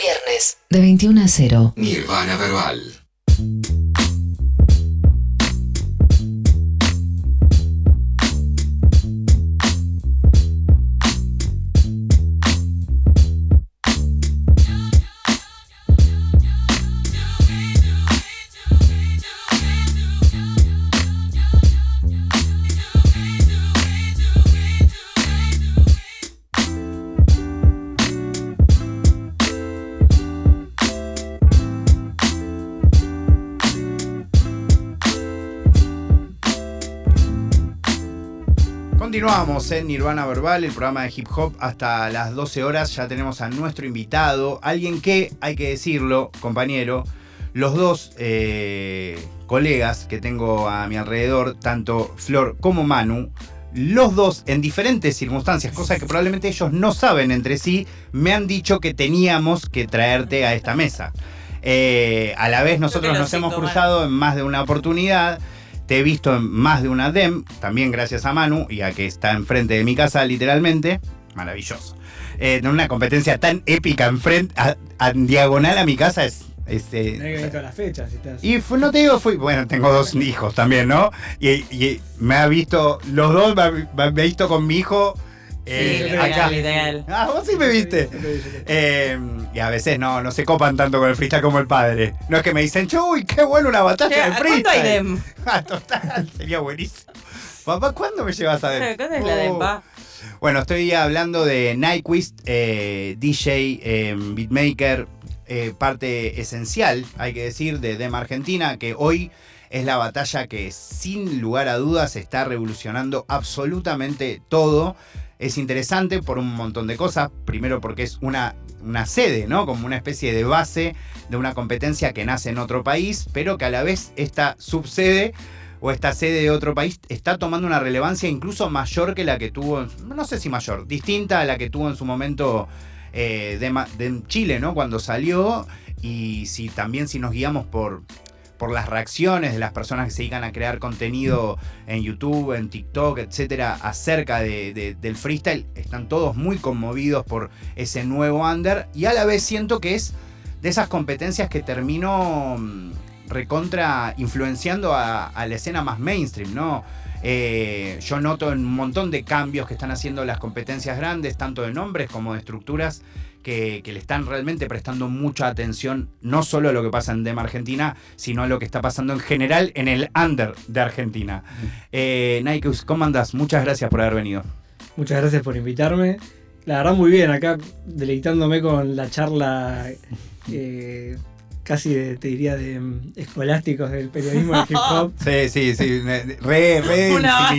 Viernes, de 21 a 0. Nirvana Verbal. Continuamos en Nirvana Verbal, el programa de hip hop, hasta las 12 horas. Ya tenemos a nuestro invitado, alguien que, hay que decirlo, compañero, los dos eh, colegas que tengo a mi alrededor, tanto Flor como Manu, los dos en diferentes circunstancias, cosas que probablemente ellos no saben entre sí, me han dicho que teníamos que traerte a esta mesa. Eh, a la vez nosotros nos hemos cruzado en más de una oportunidad. Te he visto en más de una DEM, también gracias a Manu y a que está enfrente de mi casa literalmente. Maravilloso. Eh, en una competencia tan épica enfrente, a, a diagonal a mi casa es... es, Tenés que ver todas las fechas. si estás- y fue- no te digo, fui, bueno, tengo dos hijos también, ¿no? Y, y me ha visto, los dos me ha, me ha visto con mi hijo eh, Sí, acá. literal, literal. Ah, vos sí me viste. Eh, y a veces no, no se copan tanto con el freestyle como el padre. No es que me dicen, uy, qué bueno una batalla de ¿A ¿Cuánto hay freestyle. de.? Ah, total, sería buenísimo. Papá, ¿cuándo me llevas a ver? ¿Cuánto es la de Oh. pa? Bueno, estoy hablando de Nyquist, eh, DJ, eh, beatmaker, eh, parte esencial, hay que decir, de Dem Argentina, que hoy es la batalla que sin lugar a dudas está revolucionando absolutamente todo. Es interesante por un montón de cosas. Primero porque es una, una sede, ¿no? Como una especie de base de una competencia que nace en otro país, pero que a la vez esta subsede o esta sede de otro país está tomando una relevancia incluso mayor que la que tuvo, no sé si mayor, distinta a la que tuvo en su momento eh, de, de Chile, ¿no? Cuando salió. Y si también si nos guiamos por, por las reacciones de las personas que se dedican a crear contenido en YouTube, en TikTok, etcétera, acerca de- de- del freestyle, están todos muy conmovidos por ese nuevo under. Y a la vez siento que es de esas competencias que terminó mm, recontra influenciando a, a la escena más mainstream, ¿no? Eh, yo noto un montón de cambios que están haciendo las competencias grandes, tanto de nombres como de estructuras, que, que le están realmente prestando mucha atención, no solo a lo que pasa en DEM Argentina, sino a lo que está pasando en general en el under de Argentina. Eh, Nikeus, ¿cómo andás? Muchas gracias por haber venido. Muchas gracias por invitarme. La verdad, muy bien, acá deleitándome con la charla eh, casi, de- te diría, de mm, escolásticos del periodismo del hip hop. Sí, sí, sí, re, re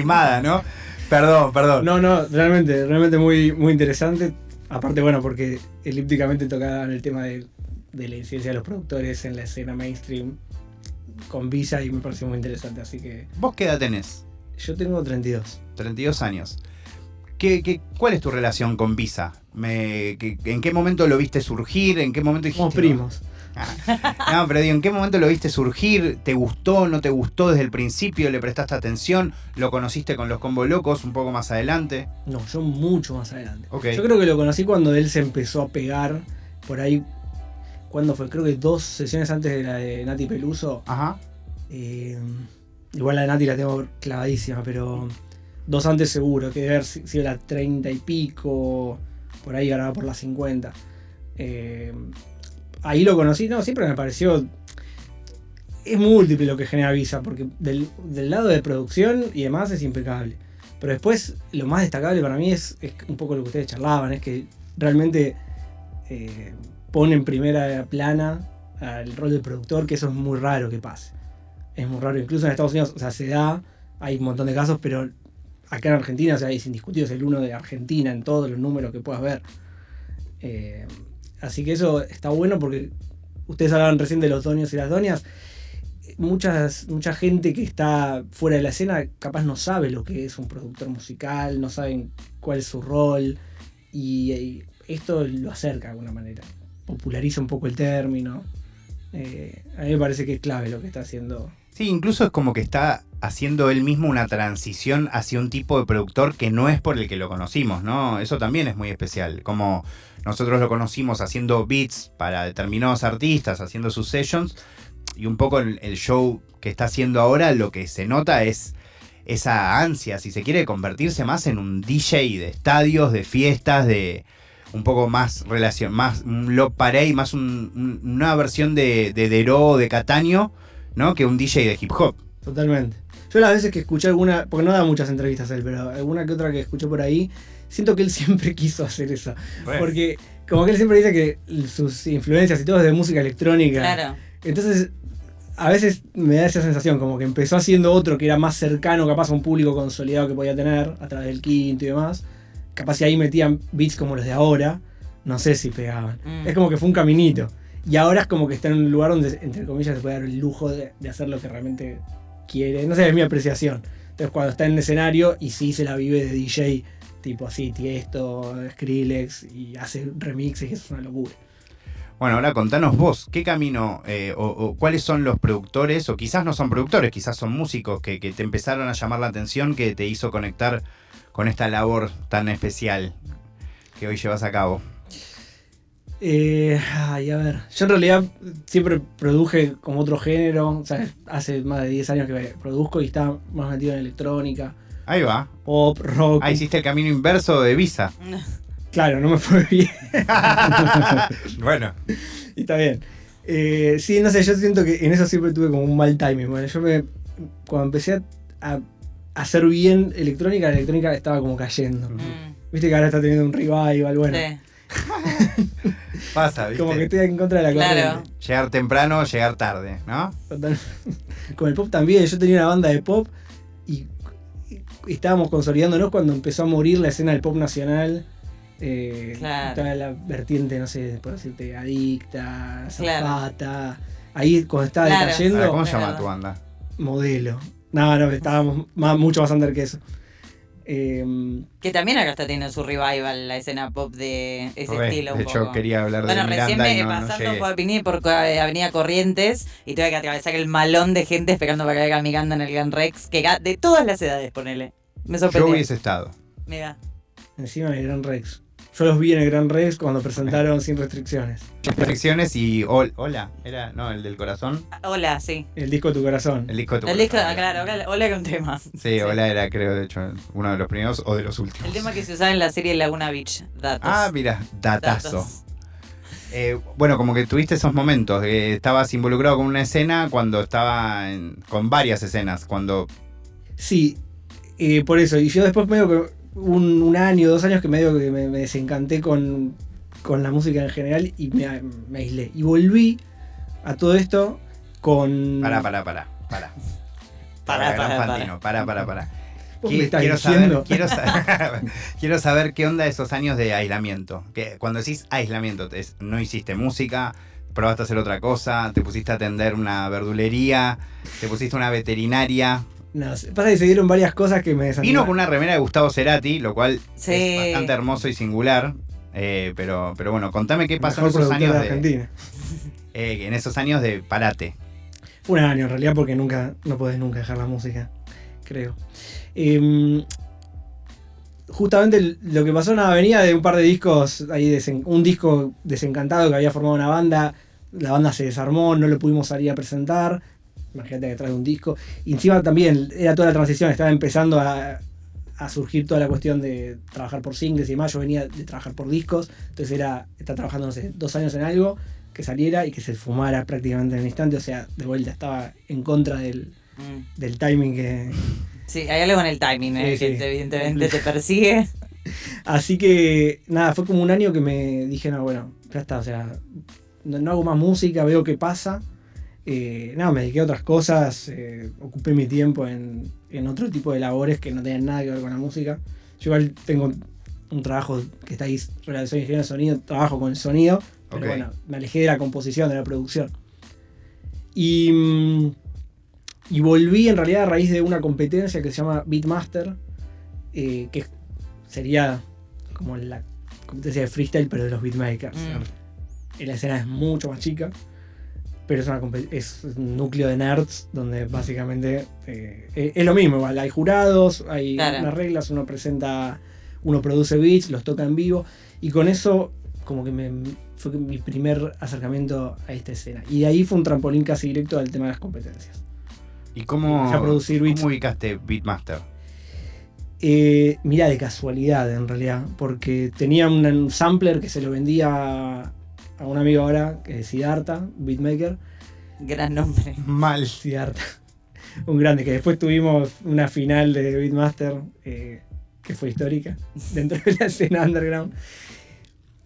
¿no? Perdón, perdón. No, no, realmente, realmente muy, muy interesante. Aparte, bueno, porque elípticamente tocaban el tema de, de la incidencia de los productores en la escena mainstream con Visa y me pareció muy interesante. Así que ¿Vos qué edad tenés? yo tengo 32. 32 años. ¿Qué, qué, cuál es tu relación con Visa? Me- qué- ¿En qué momento lo viste surgir? ¿En qué momento dijiste? Somos primos. Ah, No, pero digo, ¿en qué momento lo viste surgir? ¿Te gustó? ¿No te gustó desde el principio? ¿Le prestaste atención? ¿Lo conociste con los combo locos un poco más adelante? No, yo mucho más adelante. Ok. Yo creo que lo conocí cuando él se empezó a pegar por ahí. ¿Cuándo fue? Creo que dos sesiones antes de la de Nati Peluso. Ajá. Eh, igual la de Nati la tengo clavadísima, pero dos antes seguro, que debe si- sido la 30 y pico, por ahí ganaba por las 50. Eh, ahí lo conocí, no, siempre me pareció... Es múltiple lo que genera Visa, porque del, del lado de producción y demás es impecable. Pero después lo más destacable para mí es, es un poco lo que ustedes charlaban, es que realmente eh, pone en primera plana al rol del productor, que eso es muy raro que pase. Es muy raro, incluso en Estados Unidos, o sea, se da, hay un montón de casos, pero acá en Argentina, o sea, es indiscutido, es el uno de Argentina en todos los números que puedas ver. Eh, así que eso está bueno porque ustedes hablaban recién de los donios y las donias. Muchas, mucha gente que está fuera de la escena capaz no sabe lo que es un productor musical, no saben cuál es su rol y, y esto lo acerca de alguna manera, populariza un poco el término. Eh, a mí me parece que es clave lo que está haciendo Sí, incluso es como que está haciendo él mismo una transición hacia un tipo de productor que no es por el que lo conocimos, ¿no? Eso también es muy especial. Como nosotros lo conocimos haciendo beats para determinados artistas, haciendo sus sessions, y un poco el, el show que está haciendo ahora, lo que se nota es esa ansia, si se quiere convertirse más en un DJ de estadios, de fiestas, de un poco más relación, más un Love Parade, más un- un- una versión de, de Dero, de Cataño, ¿no? Que un DJ de hip hop. Totalmente. Yo las veces que escuché alguna, porque no da muchas entrevistas él, pero alguna que otra que escuché por ahí, siento que él siempre quiso hacer eso. Porque como que él siempre dice que sus influencias y todo es de música electrónica. Claro. Entonces, a veces me da esa sensación, como que empezó haciendo otro que era más cercano capaz a un público consolidado que podía tener, a través del quinto y demás. Capaz si ahí metían beats como los de ahora, no sé si pegaban. Mm. Es como que fue un caminito. Y ahora es como que está en un lugar donde, entre comillas, se puede dar el lujo de, de hacer lo que realmente quiere. No sé, es mi apreciación. Entonces, cuando está en el escenario y sí se la vive de DJ, tipo así, Tiesto, Skrillex, y hace remixes, y eso es una locura. Bueno, ahora contanos vos, ¿qué camino eh, o, o cuáles son los productores, o quizás no son productores, quizás son músicos que, que te empezaron a llamar la atención, que te hizo conectar con esta labor tan especial que hoy llevas a cabo? Eh, ay, a ver. Yo en realidad siempre produje como otro género. O sea, hace más de 10 años que produzco y estaba más metido en electrónica, Ahí va. pop, rock. Ah, hiciste el camino inverso de Visa. Claro, no me fue bien. bueno, y está bien. Eh, sí, no sé, yo siento que en eso siempre tuve como un mal timing. Bueno, yo me. Cuando empecé a, a hacer bien electrónica, la electrónica estaba como cayendo. Mm, Viste que ahora está teniendo un revival, bueno. sí. pasa, ¿viste? Como que estoy en contra de la Claro. corriente. Llegar temprano, llegar tarde, ¿no? Con el pop también. Yo tenía una banda de pop y estábamos consolidándonos cuando empezó a morir la escena del pop nacional. Eh, Claro. Toda la vertiente, no sé, por decirte, adicta, Claro. zapata. Ahí cuando estaba Claro. Ver, decayendo, ¿Cómo se llama tu banda? modelo. No, no, estábamos más- mucho más under que eso. Eh, Que también acá está teniendo su revival la escena pop de ese Re, estilo. Un de hecho, poco. quería hablar Bueno, de recién Miranda y me no, no pasando por, vine por eh, Avenida Corrientes y tuve que atravesar el malón de gente esperando para que venga Miranda en el Gran Rex, que de todas las edades, ponele. Me Yo sorprendió. hubiese estado. Mira. encima en el Gran Rex. Yo los vi en el Gran Rex cuando presentaron Sin Restricciones. Restricciones y Hol- Hola, era, no, el del corazón. Hola, sí. El disco de tu corazón. El disco de tu El disco, corazón. claro, hola, hola con tema. Sí, Hola era, creo, de hecho, uno de los primeros o de los últimos. El tema que se usaba en la serie Laguna Beach, datos. Ah, mira, datazo. Datos. Eh, bueno, como que tuviste esos momentos, que estabas involucrado con una escena cuando estaba en- con varias escenas, cuando Sí, eh, por eso. Y yo después medio que un, un año, dos años que medio que me, me desencanté con, con la música en general y me, me aislé. Y volví a todo esto con... Pará, pará, pará, pará. Pará, pará, Fantino, pará, pará, pará. ¿Vos Qui- me estás quiero, saber, quiero, sa- quiero saber qué onda esos años de aislamiento. Que cuando decís aislamiento, es- no hiciste música, probaste a hacer otra cosa, te pusiste a atender una verdulería, te pusiste una veterinaria. No, sé, pasa que se dieron varias cosas que me Vino desanimaron. con una remera de Gustavo Cerati, lo cual Sí. es bastante hermoso y singular. eh, pero, pero bueno, contame qué El pasó en esos años de de, Argentina. eh, en esos años de parate. Fue un año en realidad porque nunca, no podés nunca dejar la música, creo. Em, justamente lo que pasó nada, venía de un par de discos, ahí desen- un disco desencantado que había formado una banda, la banda se desarmó, no lo pudimos salir a presentar, imagínate detrás de un disco, y encima también era toda la transición, estaba empezando a, a surgir toda la cuestión de trabajar por singles y demás, yo venía de trabajar por discos, entonces era estar trabajando, no sé, dos años en algo, que saliera y que se fumara prácticamente en el instante, o sea, de vuelta estaba en contra del, Mm. del timing que... Sí, hay algo con el timing, ¿eh? Sí, que sí. evidentemente te persigue. Así que, nada, fue como un año que me dije, no, bueno, ya está, o sea, no, no hago más música, veo qué pasa. Eh, nada, me dediqué a otras cosas, eh, ocupé mi tiempo en, en otro tipo de labores que no tenían nada que ver con la música. Yo igual tengo un trabajo que está ahí, relación de ingeniero de sonido, trabajo con el sonido, pero bueno, me alejé de la composición, de la producción. Y, mm, y volví en realidad a raíz de una competencia que se llama Beatmaster, eh, que sería como la competencia de freestyle, pero de los beatmakers. Mm. La escena es mucho más chica. Pero es, una, compe- es un núcleo de nerds donde básicamente eh, es, lo mismo, igual, hay jurados, hay Claro. unas reglas, uno presenta, uno produce beats, los toca en vivo, y con eso como que me, fue mi primer acercamiento a esta escena. Y de ahí fue un trampolín casi directo al tema de las competencias. ¿Y cómo, Ya producir beats. cómo ubicaste Beatmaster? Eh, mira, de casualidad en realidad, porque tenía un sampler que se lo vendía a un amigo ahora, que es Siddhartha, beatmaker. Gran nombre. Mal. Siddhartha, un grande, que después tuvimos una final de Beatmaster eh, que fue histórica dentro de la escena underground.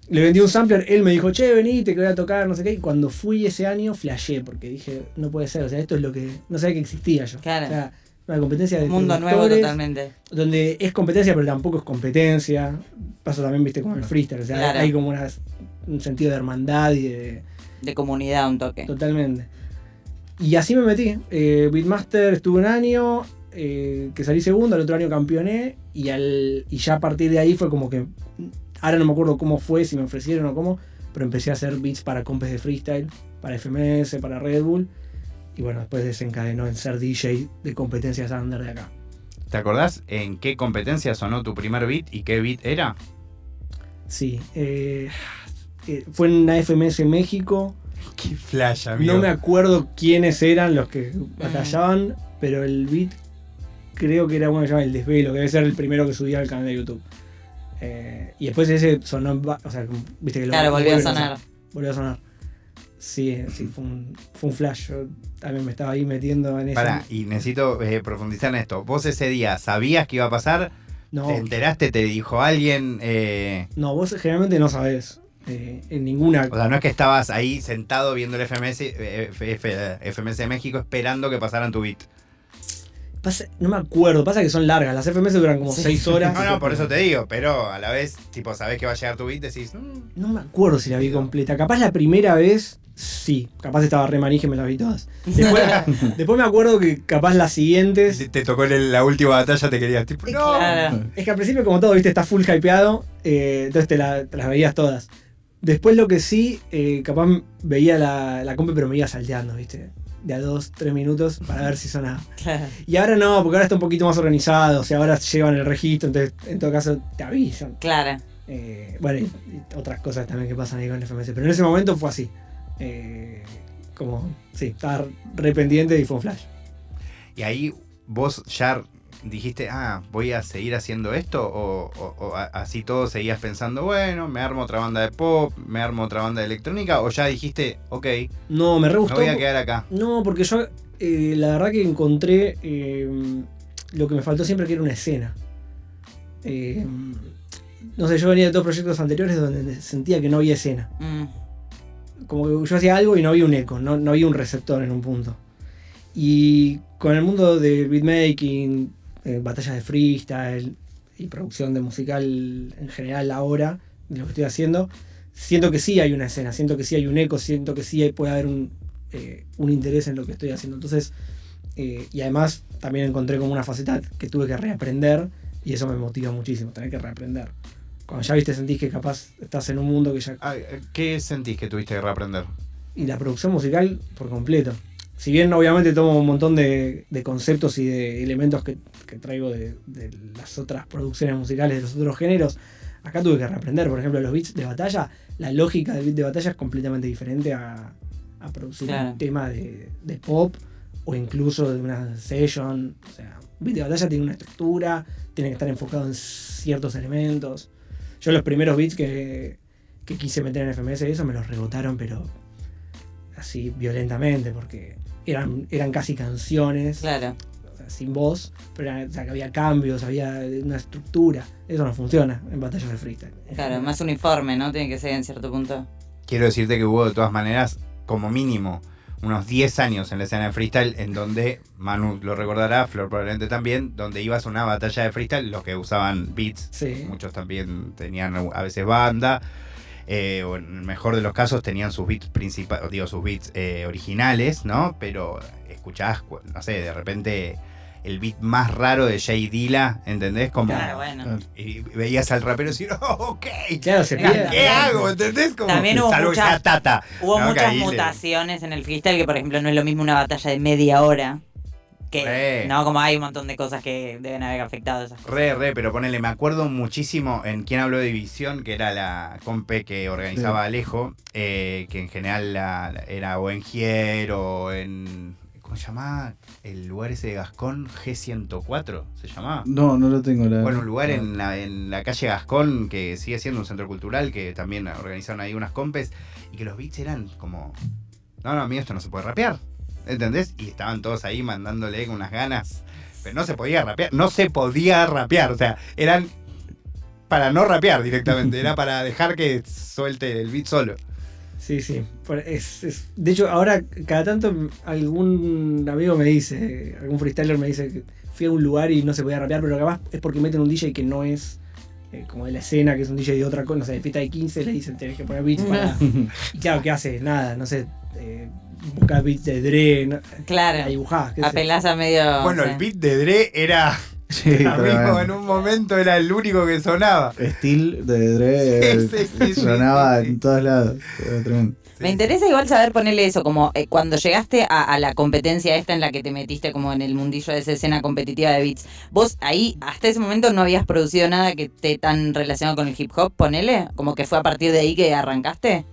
Le vendí un sampler, él me dijo, che, venite, que voy a tocar, no sé qué. Y cuando fui ese año, flashé, porque dije, no puede ser, o sea, esto es lo que. No sabía que existía yo. Claro. O sea, una competencia de. Un mundo nuevo totalmente. donde es competencia, pero tampoco es competencia. Pasa también, viste, con el freestyle. O sea, Claro. hay como una- un sentido de hermandad y de. De comunidad un toque. Totalmente. Y así me metí. Eh, Beatmaster estuve un año, eh, que salí segundo, al otro año campeoné, y, al, y ya a partir de ahí fue como que. Ahora no me acuerdo cómo fue, si me ofrecieron o cómo, pero empecé a hacer beats para compes de freestyle, para FMS, para Red Bull. Y bueno, después desencadenó en ser DJ de competencias under de acá. ¿Te acordás en qué competencia sonó tu primer beat y qué beat era? Sí. eh, eh, fue en una FMS México. Qué flash, amigo. No me acuerdo quiénes eran los que batallaban, pero el beat creo que era uno que se llama El Desvelo, que debe ser el primero que subí al canal de YouTube. Eh, y después ese sonó, o sea, viste que lo Claro, volvió a sonar. Volvió a sonar. Sí, sí, fue un, fue un flash. Yo también me estaba ahí metiendo en eso. Pará, y necesito eh, profundizar en esto. ¿Vos ese día sabías que iba a pasar? No, ¿Te enteraste? ¿Te dijo alguien? Eh, no, vos generalmente no sabés. Eh, en ninguna. o sea, no es que estabas ahí sentado viendo el FMS, eh, F- FMS de México esperando que pasaran tu beat. Pasa- no me acuerdo, pasa que son largas. Las FMS duran como Sí. 6 horas. No, no, por eso te digo, pero a la vez, tipo, sabés que va a llegar tu beat, decís, "Mm". No me acuerdo si la vi completa. Capaz la primera vez, sí. Capaz estaba re manija y me la vi todas. Después, después me acuerdo que capaz las siguientes. te, te tocó en la última batalla, te querías, tipo, no. Claro. Es que al principio, como todo, viste, está full hypeado. eh, entonces te, la- te las veías todas. Después lo que sí, eh, capaz veía la, la compa, pero me iba salteando, viste. De a dos, tres minutos para ver si sonaba. Claro. Y ahora no, porque ahora está un poquito más organizado. O sea, ahora llevan el registro, entonces en todo caso te avisan. Claro. Eh, bueno, y, y otras cosas también que pasan ahí con el FMS. Pero en ese momento fue así. Eh, como, sí, estaba re pendiente y fue un flash. Y ahí vos ya dijiste, ah, voy a seguir haciendo esto, o, o- o a- así todo seguías pensando, bueno, me armo otra banda de pop, me armo otra banda de electrónica, o ya dijiste, ok, No, me re me gustó. voy a quedar acá. No, porque yo eh, la verdad que encontré eh, lo que me faltó siempre que era una escena. Eh, no sé, yo venía de dos proyectos anteriores donde sentía que no había escena. Mm. Como que yo hacía algo y no había un eco, no, no había un receptor en un punto. Y con el mundo de beatmaking, eh, batallas de freestyle y producción de musical en general ahora, de lo que estoy haciendo, siento que sí hay una escena, siento que sí hay un eco, siento que sí hay- puede haber un, eh, un interés en lo que estoy haciendo. Entonces, eh, y además también encontré como una faceta que tuve que reaprender y eso me motiva muchísimo, tener que reaprender. Cuando ya viste, sentís que capaz estás en un mundo que ya Ah, ¿Qué sentís que tuviste que reaprender? y la producción musical por completo. Si bien obviamente tomo un montón de, de conceptos y de elementos que, que traigo de, de las otras producciones musicales de los otros géneros, acá tuve que reaprender. Por ejemplo, los beats de batalla, la lógica del beat de batalla es completamente diferente a, a producir Claro. un tema de, de pop o incluso de una session. O sea, un beat de batalla tiene una estructura, tiene que estar enfocado en ciertos elementos. Yo los primeros beats que, que quise meter en FMS, eso me los rebotaron, pero así violentamente, porque eran, eran casi canciones, Claro. Sea, sin voz, pero o sea, que había cambios, había una estructura. Eso no funciona en batallas de freestyle. Claro, más uniforme, ¿no? Tiene que ser en cierto punto. Quiero decirte que hubo de todas maneras, como mínimo, unos 10 años en la escena de freestyle en donde, Manu lo recordará, Flor probablemente también, donde ibas a una batalla de freestyle, los que usaban beats, Sí. muchos también tenían a veces banda, eh, o en el mejor de los casos tenían sus beats principales, digo, sus beats eh, originales, ¿no? Pero escuchás, cu- no sé, de repente el beat más raro de Jay Dilla, ¿entendés? Como, Claro, bueno. Y veías al rapero decir, oh, ok, Claro, se. ¿qué hago? ¿Entendés? Como, También hubo salvo que mucha- sea Tata. Hubo muchas le- mutaciones en el freestyle que, por ejemplo, no es lo mismo una batalla de media hora. Que, Re. no, como hay un montón de cosas que deben haber afectado esas cosas. Re, re, pero ponele, me acuerdo muchísimo en quien habló de División, que era la compe que organizaba Alejo, eh, que en general la- era o en Gier o en. ¿Cómo se llamaba? El lugar ese de Gascón, G104, ¿se llamaba? No, no lo tengo. La, Bueno, un lugar en la, en la calle Gascón que sigue siendo un centro cultural, que también organizaron ahí unas compes, y que los beats eran como. No, no, amigo, esto no se puede rapear. ¿Entendés? Y estaban todos ahí mandándole con unas ganas. Pero no se podía rapear. No se podía rapear. O sea, eran para no rapear directamente. Era para dejar que suelte el beat solo. Sí, sí. Es- es- de hecho, ahora cada tanto algún amigo me dice, algún freestyler me dice que fui a un lugar y no se podía rapear, pero capaz es porque meten un DJ que no es eh, como de la escena, que es un DJ de otra cosa, no sé, de fiesta de 15, le dicen tenés que poner beats para... y claro, ¿qué hace? Nada, no sé, eh, buscar beats de Dre, no, la Claro. dibujás, sé. Apelás a medio. Bueno, el beat de Dre era. Sí, amigo, en un momento era el único que sonaba. Steel de Dre Sí, sí, sí, sí, sonaba sí, sí. en todos lados. Tremendo. Me interesa igual saber ponerle eso, como eh, cuando llegaste a, a la competencia esta en la que te metiste como en el mundillo de esa escena competitiva de beats. Vos ahí, hasta ese momento, no habías producido nada que esté tan relacionado con el hip hop, ponele, como que fue a partir de ahí que arrancaste.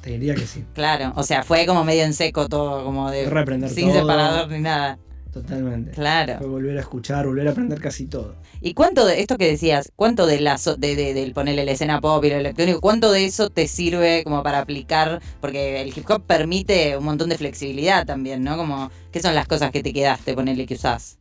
Te diría que sí, Claro, o sea, fue como medio en seco todo, como de... reprender Sin todo, separador ni nada. Totalmente. Claro. Fue volver a escuchar, volver a aprender casi todo. ¿Y cuánto de esto que decías, cuánto de la so- de, de- del ponerle la escena pop y lo electrónico, cuánto de eso te sirve como para aplicar? Porque el hip hop permite un montón de flexibilidad también, ¿no? Como, ¿qué son las cosas que te quedaste, ponerle que usás?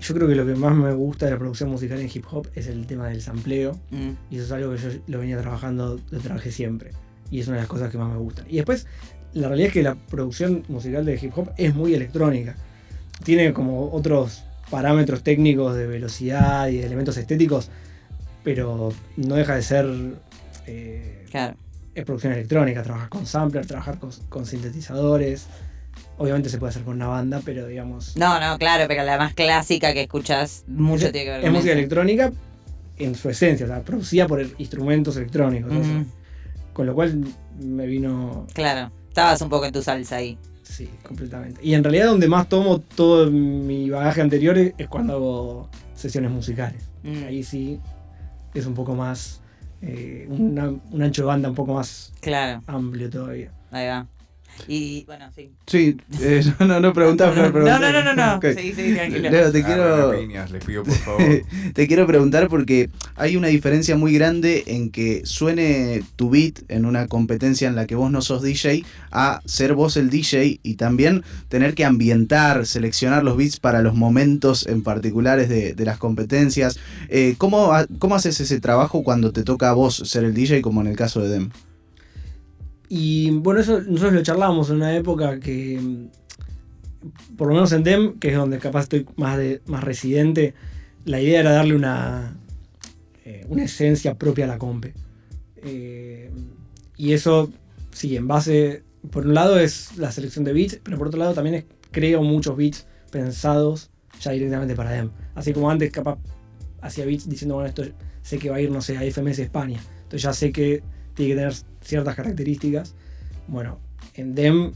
Yo creo que lo que más me gusta de la producción musical en hip hop es el tema del sampleo. Mm, Y eso es algo que yo lo venía trabajando, lo trabajé siempre. Y es una de las cosas que más me gustan. Y después, la realidad es que la producción musical de hip hop es muy electrónica. Tiene como otros parámetros técnicos de velocidad y de elementos estéticos, pero no deja de ser eh, claro. es producción electrónica. Trabajar con sampler, trabajar con, con sintetizadores. Obviamente se puede hacer con una banda, pero digamos... No, no, claro, pero la más clásica que escuchás mucho es, tiene que ver es con música eso. electrónica en su esencia, o sea, producida por instrumentos electrónicos. o sea, Ujú, Con lo cual me vino, Claro, estabas un poco en tu salsa ahí. Sí, completamente. Y en realidad donde más tomo todo mi bagaje anterior es cuando hago sesiones musicales. Mm, Ahí sí es un poco más, eh, una- un ancho de banda un poco más Claro, amplio todavía. ahí va. Y bueno, sí. Sí, eh, no, no, no preguntás, no, pero no, preguntás. no, no, no, no. Ok. Sí, sí, tranquilo. Leo, te quiero, piñas, les pido por favor. te quiero preguntar porque hay una diferencia muy grande en que suene tu beat en una competencia en la que vos no sos DJ a ser vos el DJ y también tener que ambientar, seleccionar los beats para los momentos en particulares de, de las competencias. Eh, ¿cómo, ¿Cómo haces ese trabajo cuando te toca a vos ser el DJ como en el caso de Dem? Y bueno, eso nosotros lo charlábamos en una época que, por lo menos en DEM, que es donde capaz estoy más, de, más residente, la idea era darle una, eh, una esencia propia a la compe. Eh, y eso, sí, en base, por un lado es la selección de beats, pero por otro lado también es, creo muchos beats pensados ya directamente para DEM. Así como antes capaz hacía beats diciendo, bueno, esto sé que va a ir, no sé, a FMS España. Entonces ya sé que tiene que tener ciertas características. Bueno, en DEM,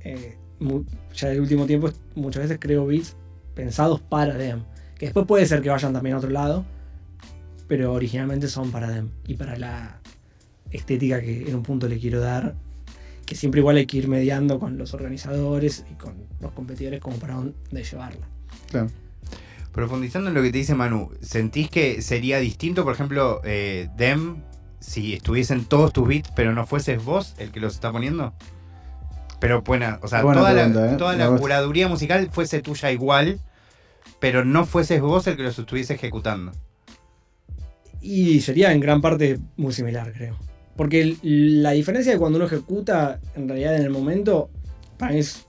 eh, ya el último tiempo, muchas veces creo beats pensados para DEM. Que después puede ser que vayan también a otro lado, pero originalmente son para DEM. Y para la estética que en un punto le quiero dar, que siempre igual hay que ir mediando con los organizadores y con los competidores como para dónde llevarla. Claro. Profundizando en lo que te dice Manu, ¿sentís que sería distinto, por ejemplo, eh, Dem, si estuviesen todos tus beats, pero no fueses vos el que los está poniendo? Pero bueno, o sea, Buena toda, pregunta, la, ¿eh? toda la curaduría musical fuese tuya igual, pero no fueses vos el que los estuviese ejecutando. Y sería en gran parte muy similar, creo. Porque la diferencia de cuando uno ejecuta, en realidad en el momento, para mí es,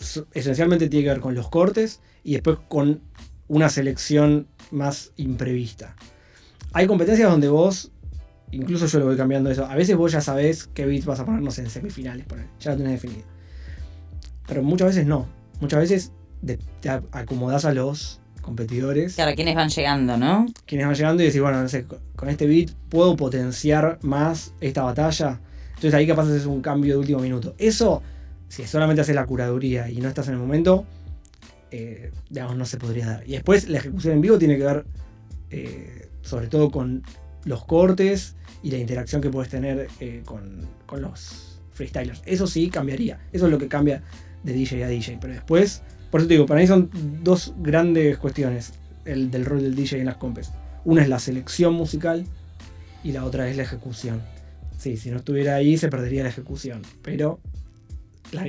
es- esencialmente tiene que ver con los cortes y después con una selección más imprevista. Hay competencias donde vos, incluso yo lo voy cambiando eso, a veces vos ya sabés qué beats vas a ponernos en semifinales, ya lo tenés definido. Pero muchas veces no. Muchas veces te acomodás a los competidores, Claro, quienes van llegando, ¿no? quienes van llegando y decís, bueno, no sé, con- con este beat puedo potenciar más esta batalla. Entonces ahí capaz haces un cambio de último minuto. Eso, si solamente haces la curaduría y no estás en el momento, eh, digamos, no se podría dar. Y después la ejecución en vivo tiene que ver eh, sobre todo con los cortes y la interacción que puedes tener eh, con, con los freestylers. Eso sí cambiaría. Eso es lo que cambia de DJ a DJ. Pero después, por eso te digo, para mí son dos grandes cuestiones el, del rol del DJ en las compes. Una es la selección musical y la otra es la ejecución. Sí, si no estuviera ahí se perdería la ejecución. Pero la,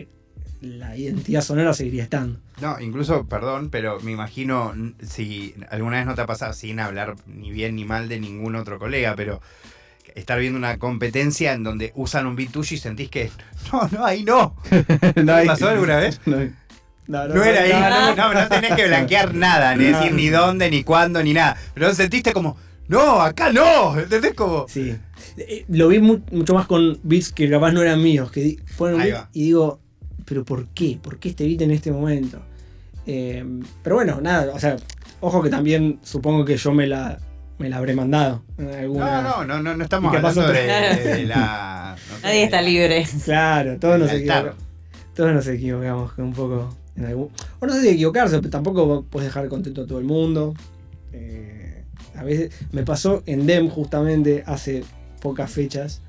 la identidad sonora seguiría estando. No, incluso, perdón, pero me imagino si alguna vez no te ha pasado, sin hablar ni bien ni mal de ningún otro colega, pero estar viendo una competencia en donde usan un beat tuyo y sentís que, no, no, ahí no. no ¿Te pasó alguna vez? no hay- No, No era ahí, no, no, tenés que blanquear nada, ni decir ni dónde, ni cuándo, ni nada. Pero sentiste como, no, acá no, ¿entendés? Como, Sí. Eh, Lo vi mu- mucho más con beats que capaz no eran míos, que ponen beat y digo, pero ¿por qué? ¿Por qué este beat en este momento? Eh, pero bueno, nada, o sea, ojo que también supongo que yo me la, me la habré mandado. en alguna- no, no, no, no, no estamos hablando de, otra- de- de la... no sé, Nadie está libre. Claro, todos nos equivocamos. Todos nos equivocamos un poco en algún. O no sé si equivocarse, pero tampoco puedes dejar contento a todo el mundo. Eh, a veces me pasó en DEM justamente hace pocas fechas,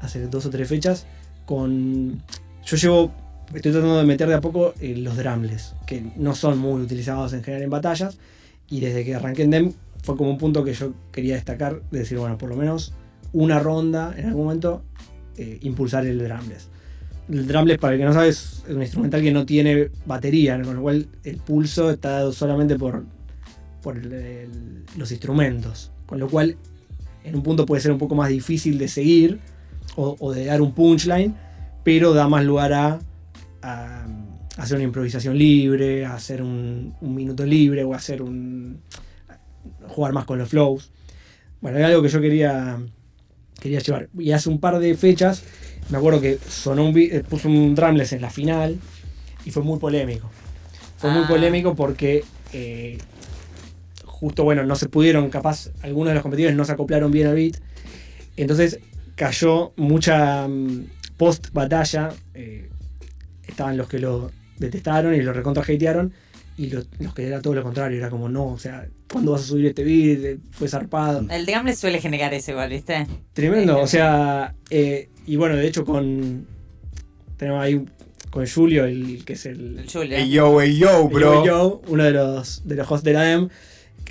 hace dos o tres fechas, con. Yo llevo. Estoy tratando de meter de a poco eh, los drambles, que no son muy utilizados en general en batallas. Y desde que arranqué en DEM fue como un punto que yo quería destacar, de decir, bueno, por lo menos una ronda en algún momento eh, impulsar el drumless. El drumless, para el que no sabe, es un instrumental que no tiene batería, con lo cual el pulso está dado solamente por, por los instrumentos. Con lo cual, en un punto puede ser un poco más difícil de seguir o, de dar un punchline, pero da más lugar a, hacer una improvisación libre, a hacer un, minuto libre o hacer un. Jugar más con los flows. Bueno, era algo que yo quería, quería llevar. Y hace un par de fechas, me acuerdo que sonó un, eh, puso un drumless en la final y fue muy polémico. Fue muy Ah. polémico porque eh, justo, bueno, no se pudieron, capaz, algunos de los competidores no se acoplaron bien al beat. Entonces cayó mucha mm, post batalla. eh, estaban los que lo detestaron y lo recontra hatearon. Y lo- los que era todo lo contrario, era como, no, o sea, ¿cuándo vas a subir este beat? Fue zarpado. El Drumless suele generar ese igual, ¿viste? Tremendo, o sea, eh, y bueno, de hecho con. Tenemos ahí con Julio, el que es el. El Julio. Ey yo, ey yo, el bro. Yo, uno de los, de los hosts de la DEM,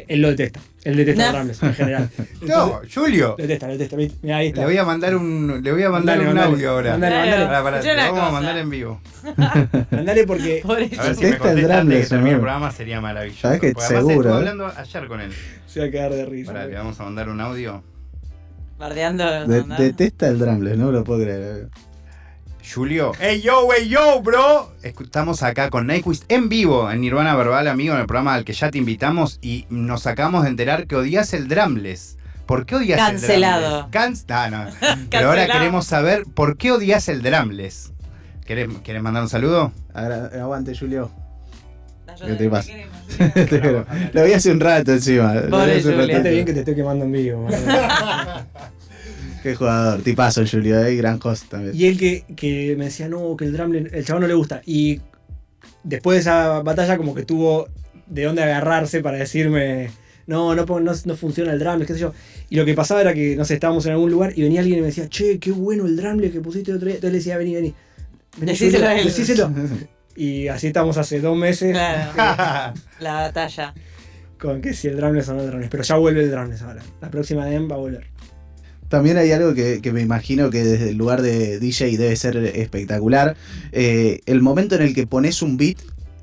él lo detesta. Él detesta No. Rambles en general. No, Julio. Lo detesta, lo detesta. Mira, ahí está. Le voy a mandar un, le voy a mandar Mandale, un mandale. audio ahora. Mandale, mandale. Escuchá lo vamos a mandar en vivo. Mandale porque. Por A ver si me el contesta antes de Drumless, que termine el programa sería maravilloso. Sabés que Porque además seguro, estuve ¿eh? hablando ayer con él. Se va a quedar de risa. Pará, le vamos a mandar un audio. Bardeando. De- detesta el drumless, no lo puedo creer. Julio. ¡Ey yo, ey yo, bro! Estamos acá con Nyquist en vivo en Nirvana Verbal, amigo, en el programa al que ya te invitamos y nos acabamos de enterar que odias el drumless. ¿Por qué odias Cancelado. el drumless? Can- no, no. Pero ahora Cancelado. queremos saber por qué odias el drumless. ¿Querés, ¿Querés mandar un saludo? Agra- aguante, Julio. ¿Qué te pasa? queremos, lo vi hace un rato encima. lo vi hace un bien que te estoy quemando en vivo. Qué jugador, tipazo el Julio, eh, gran host también. y él que, que me decía, no, que el Drumble, el chabón no le gusta. Y después de esa batalla, como que tuvo de dónde agarrarse para decirme, no, no, no, no funciona el Drumble, qué sé yo. Y lo que pasaba era que, no sé, estábamos en algún lugar y venía alguien y me decía, che, qué bueno el Drumble que pusiste el otro día. Entonces le decía, vení, vení. Vení, Decíselo a él. decíselo. Y así estamos hace dos meses Claro, la batalla. con que si el Drumless o no el. Pero ya vuelve el Drumless ahora. La próxima DEM va a volver. También hay algo que, me imagino que desde el lugar de DJ debe ser espectacular. Eh, el momento en el que pones un beat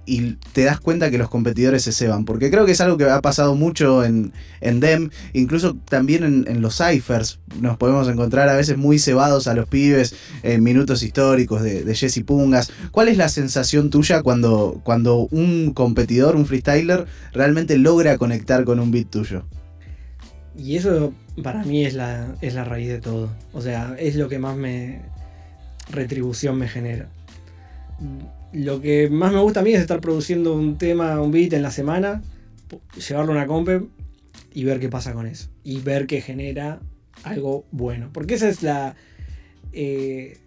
y te das cuenta que los competidores se ceban. Porque creo que es algo que ha pasado mucho en, en DEM, incluso también en, en los ciphers. Nos podemos encontrar a veces muy cebados a los pibes en minutos históricos de, de Jesse Pungas. ¿Cuál es la sensación tuya cuando, cuando un competidor, un freestyler, realmente logra conectar con un beat tuyo? Y eso para mí es la, es la raíz de todo. O sea, es lo que más me retribución me genera. lo que más me gusta a mí es estar produciendo un tema, un beat en la semana, llevarlo a una comp y ver qué pasa con eso. Y ver que genera algo bueno. Porque esa es la. eh,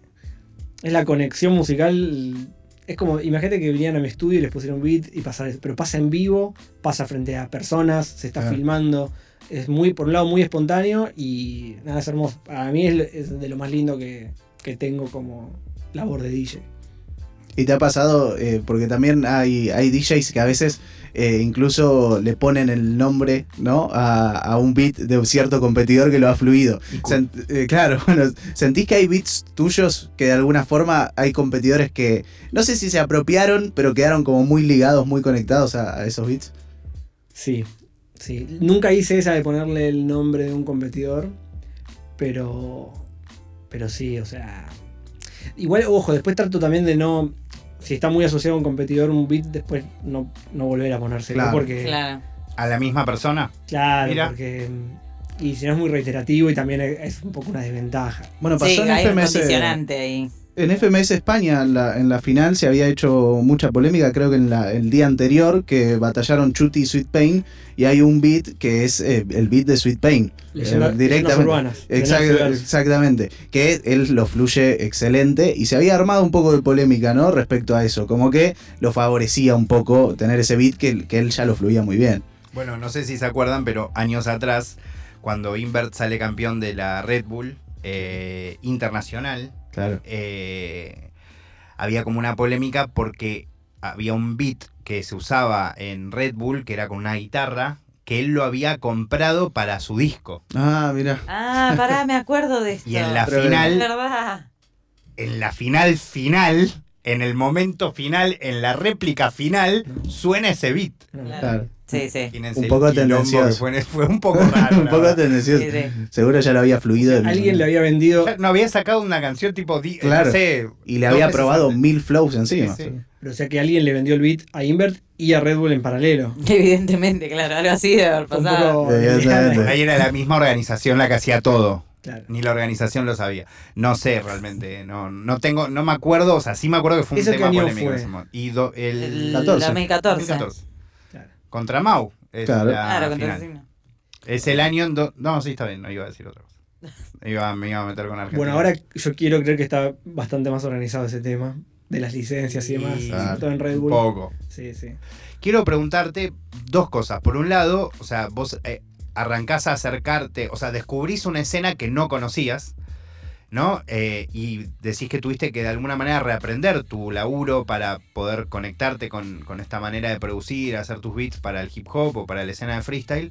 es la conexión musical. Es como, imagínate que vinieran a mi estudio y les pusieron un beat y pasar eso. Pero pasa en vivo, pasa frente a personas, se está Claro. filmando. Es muy, por un lado, muy espontáneo y nada, es hermoso. Para mí es, es de lo más lindo que, que tengo como labor de DJ. Y te ha pasado, eh, porque también hay, hay DJs que a veces eh, incluso le ponen el nombre ¿no? a, a un beat de un cierto competidor que lo ha fluido. Sent- eh, claro, bueno, ¿sentís que hay beats tuyos que de alguna forma hay competidores que no sé si se apropiaron, pero quedaron como muy ligados, muy conectados a, a esos beats? Sí, sí. Nunca hice esa de ponerle el nombre de un competidor, pero. Pero sí, o sea. Igual, ojo, después trato también de no. Si está muy asociado a un competidor, un beat, después no, no volver a ponérselo. Claro. Porque. Claro. ¿A la misma persona? Claro, Mira. porque. Y si no es muy reiterativo y también es, un poco una desventaja. Bueno, pasó Sí, en hay un FMS. condicionante ahí. En FMS España, en la, en la final, se había hecho mucha polémica, creo que en la- el día anterior, que batallaron Chuty y Sweet Pain, y hay un beat que es eh, el beat de Sweet Pain. Leyenda- Eh, leyendas urbanas. Exact- exactamente. Que él lo fluye excelente y se había armado un poco de polémica, ¿no? Respecto a eso. Como que lo favorecía un poco tener ese beat que, que él ya lo fluía muy bien. Bueno, no sé si se acuerdan, pero años atrás, cuando Invert sale campeón de la Red Bull eh, internacional, Claro. eh, había como una polémica porque había un beat que se usaba en Red Bull, que era con una guitarra, que él lo había comprado para su disco. Ah, mira. Ah, pará, me acuerdo de esto. Y en la Pero- final, verdad. en la final final, en el momento final, en la réplica final, suena ese beat. Claro. Sí, sí. Imagínense Un poco tendencioso. Fue, fue un poco raro. un poco tendencioso. Sí, sí. Seguro ya lo había fluido. el- Alguien le había vendido. Ya No había sacado una canción tipo, di- Claro. no sé, Y le había probado antes. mil flows encima. Sí, sí. Pero o sea que alguien le vendió el beat a Invert y a Red Bull en paralelo. Evidentemente, claro, algo así debe haber pasado. poco-. Ahí era la misma organización la que hacía todo. Claro. Ni la organización lo sabía. No sé realmente. No, no tengo, no me acuerdo. O sea, sí me acuerdo que fue un ¿Eso qué tema polémico fue? en ese momento. Y do- el, El 14. 2014. 2014. Claro. Contra Mau. Es Claro. la Claro, contra. Es el año en do- No, sí, está bien. No iba a decir otra cosa. Iba, me iba a meter con Argentina. Bueno, ahora yo quiero creer que está bastante más organizado ese tema de las licencias y demás, sobre todo en Red Un Bull. poco. Sí, sí. Quiero preguntarte dos cosas. Por un lado, o sea, vos eh, arrancás a acercarte, o sea, descubrís una escena que no conocías, ¿no? Eh, y decís que tuviste que de alguna manera reaprender tu laburo para poder conectarte con, con esta manera de producir, hacer tus beats para el hip hop o para la escena de freestyle.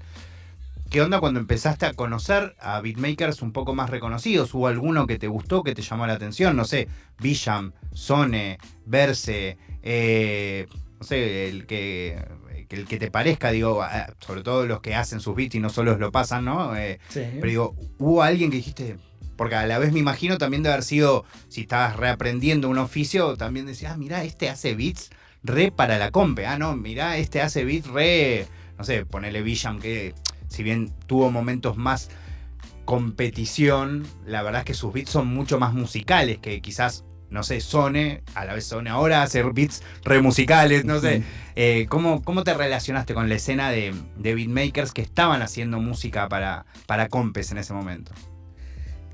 ¿Qué onda cuando empezaste a conocer a beatmakers un poco más reconocidos? ¿Hubo alguno que te gustó, que te llamó la atención? No sé, Bisham, Sone, Verse, eh, no sé, el que, el que te parezca, digo, sobre todo los que hacen sus beats y no solo lo pasan, ¿no? Eh, sí. pero digo, ¿hubo alguien que dijiste? Porque a la vez me imagino también de haber sido, si estabas reaprendiendo un oficio, también decías, ah, mirá, este hace beats re para la compe. Ah, no, mirá, este hace beats re, no sé, ponele Bisham, que si bien tuvo momentos más competición, la verdad es que sus beats son mucho más musicales que quizás, no sé, Sone, a la vez Sone ahora, hacer beats re musicales, no sé. Eh, ¿cómo, ¿Cómo te relacionaste con la escena de, de beatmakers que estaban haciendo música para, para compes en ese momento?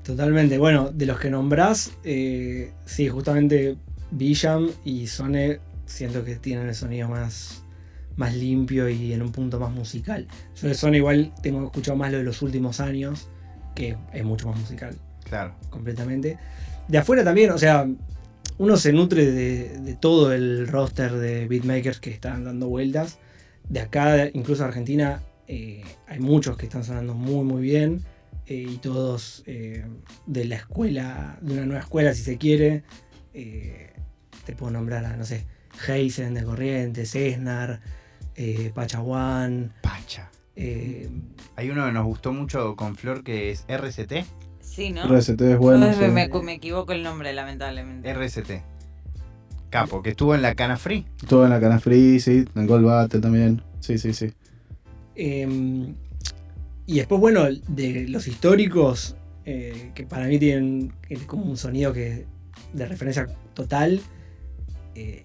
Totalmente. Bueno, de los que nombrás, eh, sí, justamente Bisham y Sone siento que tienen el sonido más, más limpio y en un punto más musical. Yo de Sone igual tengo escuchado más lo de los últimos años, que es mucho más musical, Claro. completamente. De afuera también, o sea, uno se nutre de, de todo el roster de beatmakers que están dando vueltas. De acá, incluso Argentina, eh, hay muchos que están sonando muy, muy bien. Eh, y todos eh, de la escuela, de una nueva escuela, si se quiere. Eh, te puedo nombrar a, no sé, Heisen de Corrientes, Esnar, eh, Pachawan. Pacha. eh, Hay uno que nos gustó mucho con Flor que es RCT. Sí, ¿no? RST es bueno. Sí. me, me- equivoco el nombre, lamentablemente. RCT. Capo, que estuvo en la Cana Free. Todo en la Cana Free, sí, en Gold Battle también. Sí, sí, sí. Eh, y después, bueno, de los históricos, eh, que para mí tienen como un sonido que de referencia total, eh,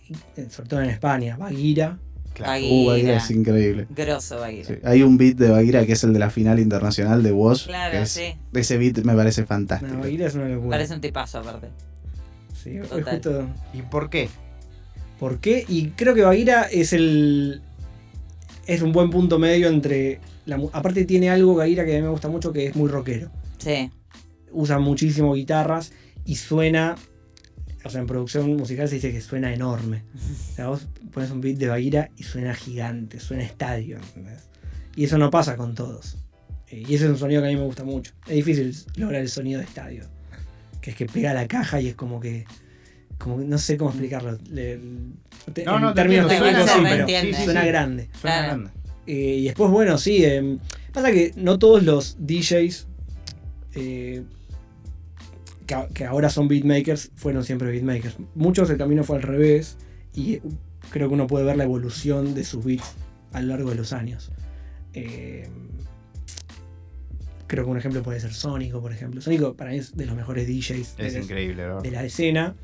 sobre todo en España, Baguira. Claro. Uh, Baguira es increíble. Grosso Baguira. Sí, Hay un beat de Baguira que es el de la final internacional de Woz. Claro, que es- sí. Ese beat me parece No, fantástico. Baguira es una locura. Parece un tipazo aparte. Sí, es Total. justo- ¿Y por qué? ¿Por qué? Y creo que Baguira es el. Es un buen punto medio entre. La, aparte tiene algo Baguira que a mí me gusta mucho que es muy rockero. Sí. Usa muchísimo guitarras y suena. O sea, en producción musical se dice que suena enorme. O sea, vos pones un beat de Baguira y suena gigante, suena estadio. ¿entendés? Y eso no pasa con todos. Eh, Y ese es un sonido que a mí me gusta mucho. Es difícil lograr el sonido de estadio. Que es que pega la caja y es como que. Como que no sé cómo explicarlo. Le- te- No, en no, términos entiendo, técnicos suena- sí, pero suena Sí, grande. Suena Claro. grande. Eh, y después, bueno, sí. eh, pasa que no todos los DJs eh, que, ahora son beatmakers fueron siempre beatmakers. Muchos el camino fue al revés. Y creo que uno puede ver la evolución de sus beats a lo largo de los años. Creo que un ejemplo puede ser Sónico, por ejemplo. Sónico para mí es de los mejores DJs Es de, increíble, la de la escena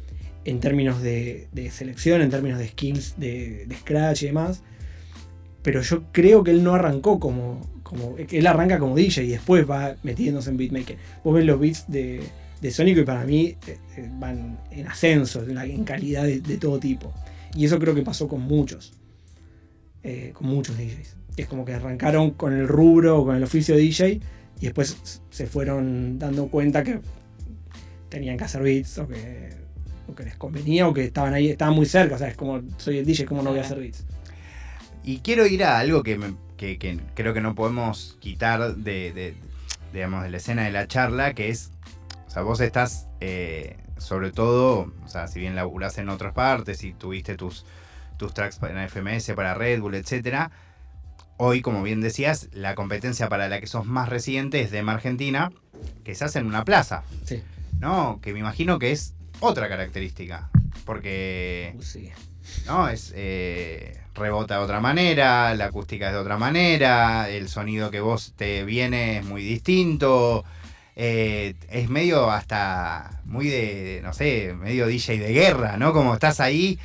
en términos de, de selección, en términos de skills, de, de scratch y demás. Pero yo creo que él no arrancó como, como. Él arranca como DJ y después va metiéndose en beatmaker. Vos ves los beats de, de Sónico y para mí eh, eh, van en ascenso, en, calidad de, de todo tipo. Y eso creo que pasó con muchos. eh, con muchos DJs. Es como que arrancaron con el rubro o con el oficio de DJ y después se fueron dando cuenta que tenían que hacer beats o que, o que les convenía o que estaban ahí, estaban muy cerca. O sea, es como soy el DJ, ¿cómo no voy a hacer beats? Y quiero ir a algo que, me- que- que creo que no podemos quitar de, de- digamos, de la escena de la charla, que es, o sea, vos estás, eh, sobre todo, o sea, si bien laburás en otras partes y tuviste tus, tus tracks en FMS para Red Bull, etcétera, hoy, como bien decías, la competencia para la que sos más reciente es de Argentina, que se hace en una plaza, Sí. ¿no? Que me imagino que es otra característica, porque... Uh, sí. ¿No? Es, eh, rebota de otra manera, la acústica es de otra manera, el sonido que vos te viene es muy distinto. eh, es medio hasta muy de, no sé, medio DJ de guerra, ¿no? Como estás ahí.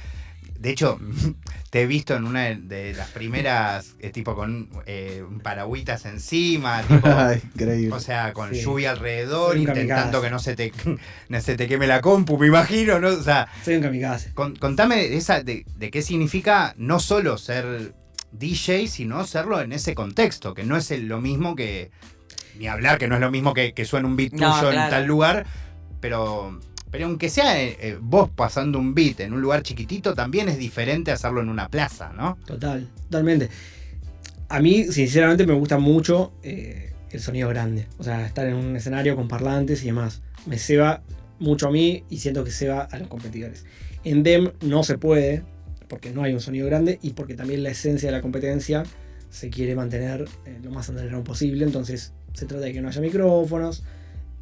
De hecho, te he visto en una de- las primeras, eh, tipo con eh, un paragüitas encima, tipo, Ay, increíble. o sea, con Sí. lluvia alrededor, intentando que no se te no se te queme la compu, me imagino, ¿no? O sea, Soy un kamikaze. Con- contame esa de, de qué significa no solo ser DJ, sino serlo en ese contexto, que no es el- lo mismo que. Ni hablar, que no es lo mismo que, que suene un beat No, tuyo en tal lugar, pero. Pero aunque sea eh, eh, vos pasando un beat en un lugar chiquitito, también es diferente hacerlo en una plaza, ¿no? Total, totalmente. A mí, sinceramente, me gusta mucho eh, el sonido grande. O sea, estar en un escenario con parlantes y demás. Me ceba mucho a mí y siento que ceba a los competidores. En DEM no se puede, porque no hay un sonido grande y porque también la esencia de la competencia se quiere mantener lo más underground posible. Entonces, se trata de que no haya micrófonos.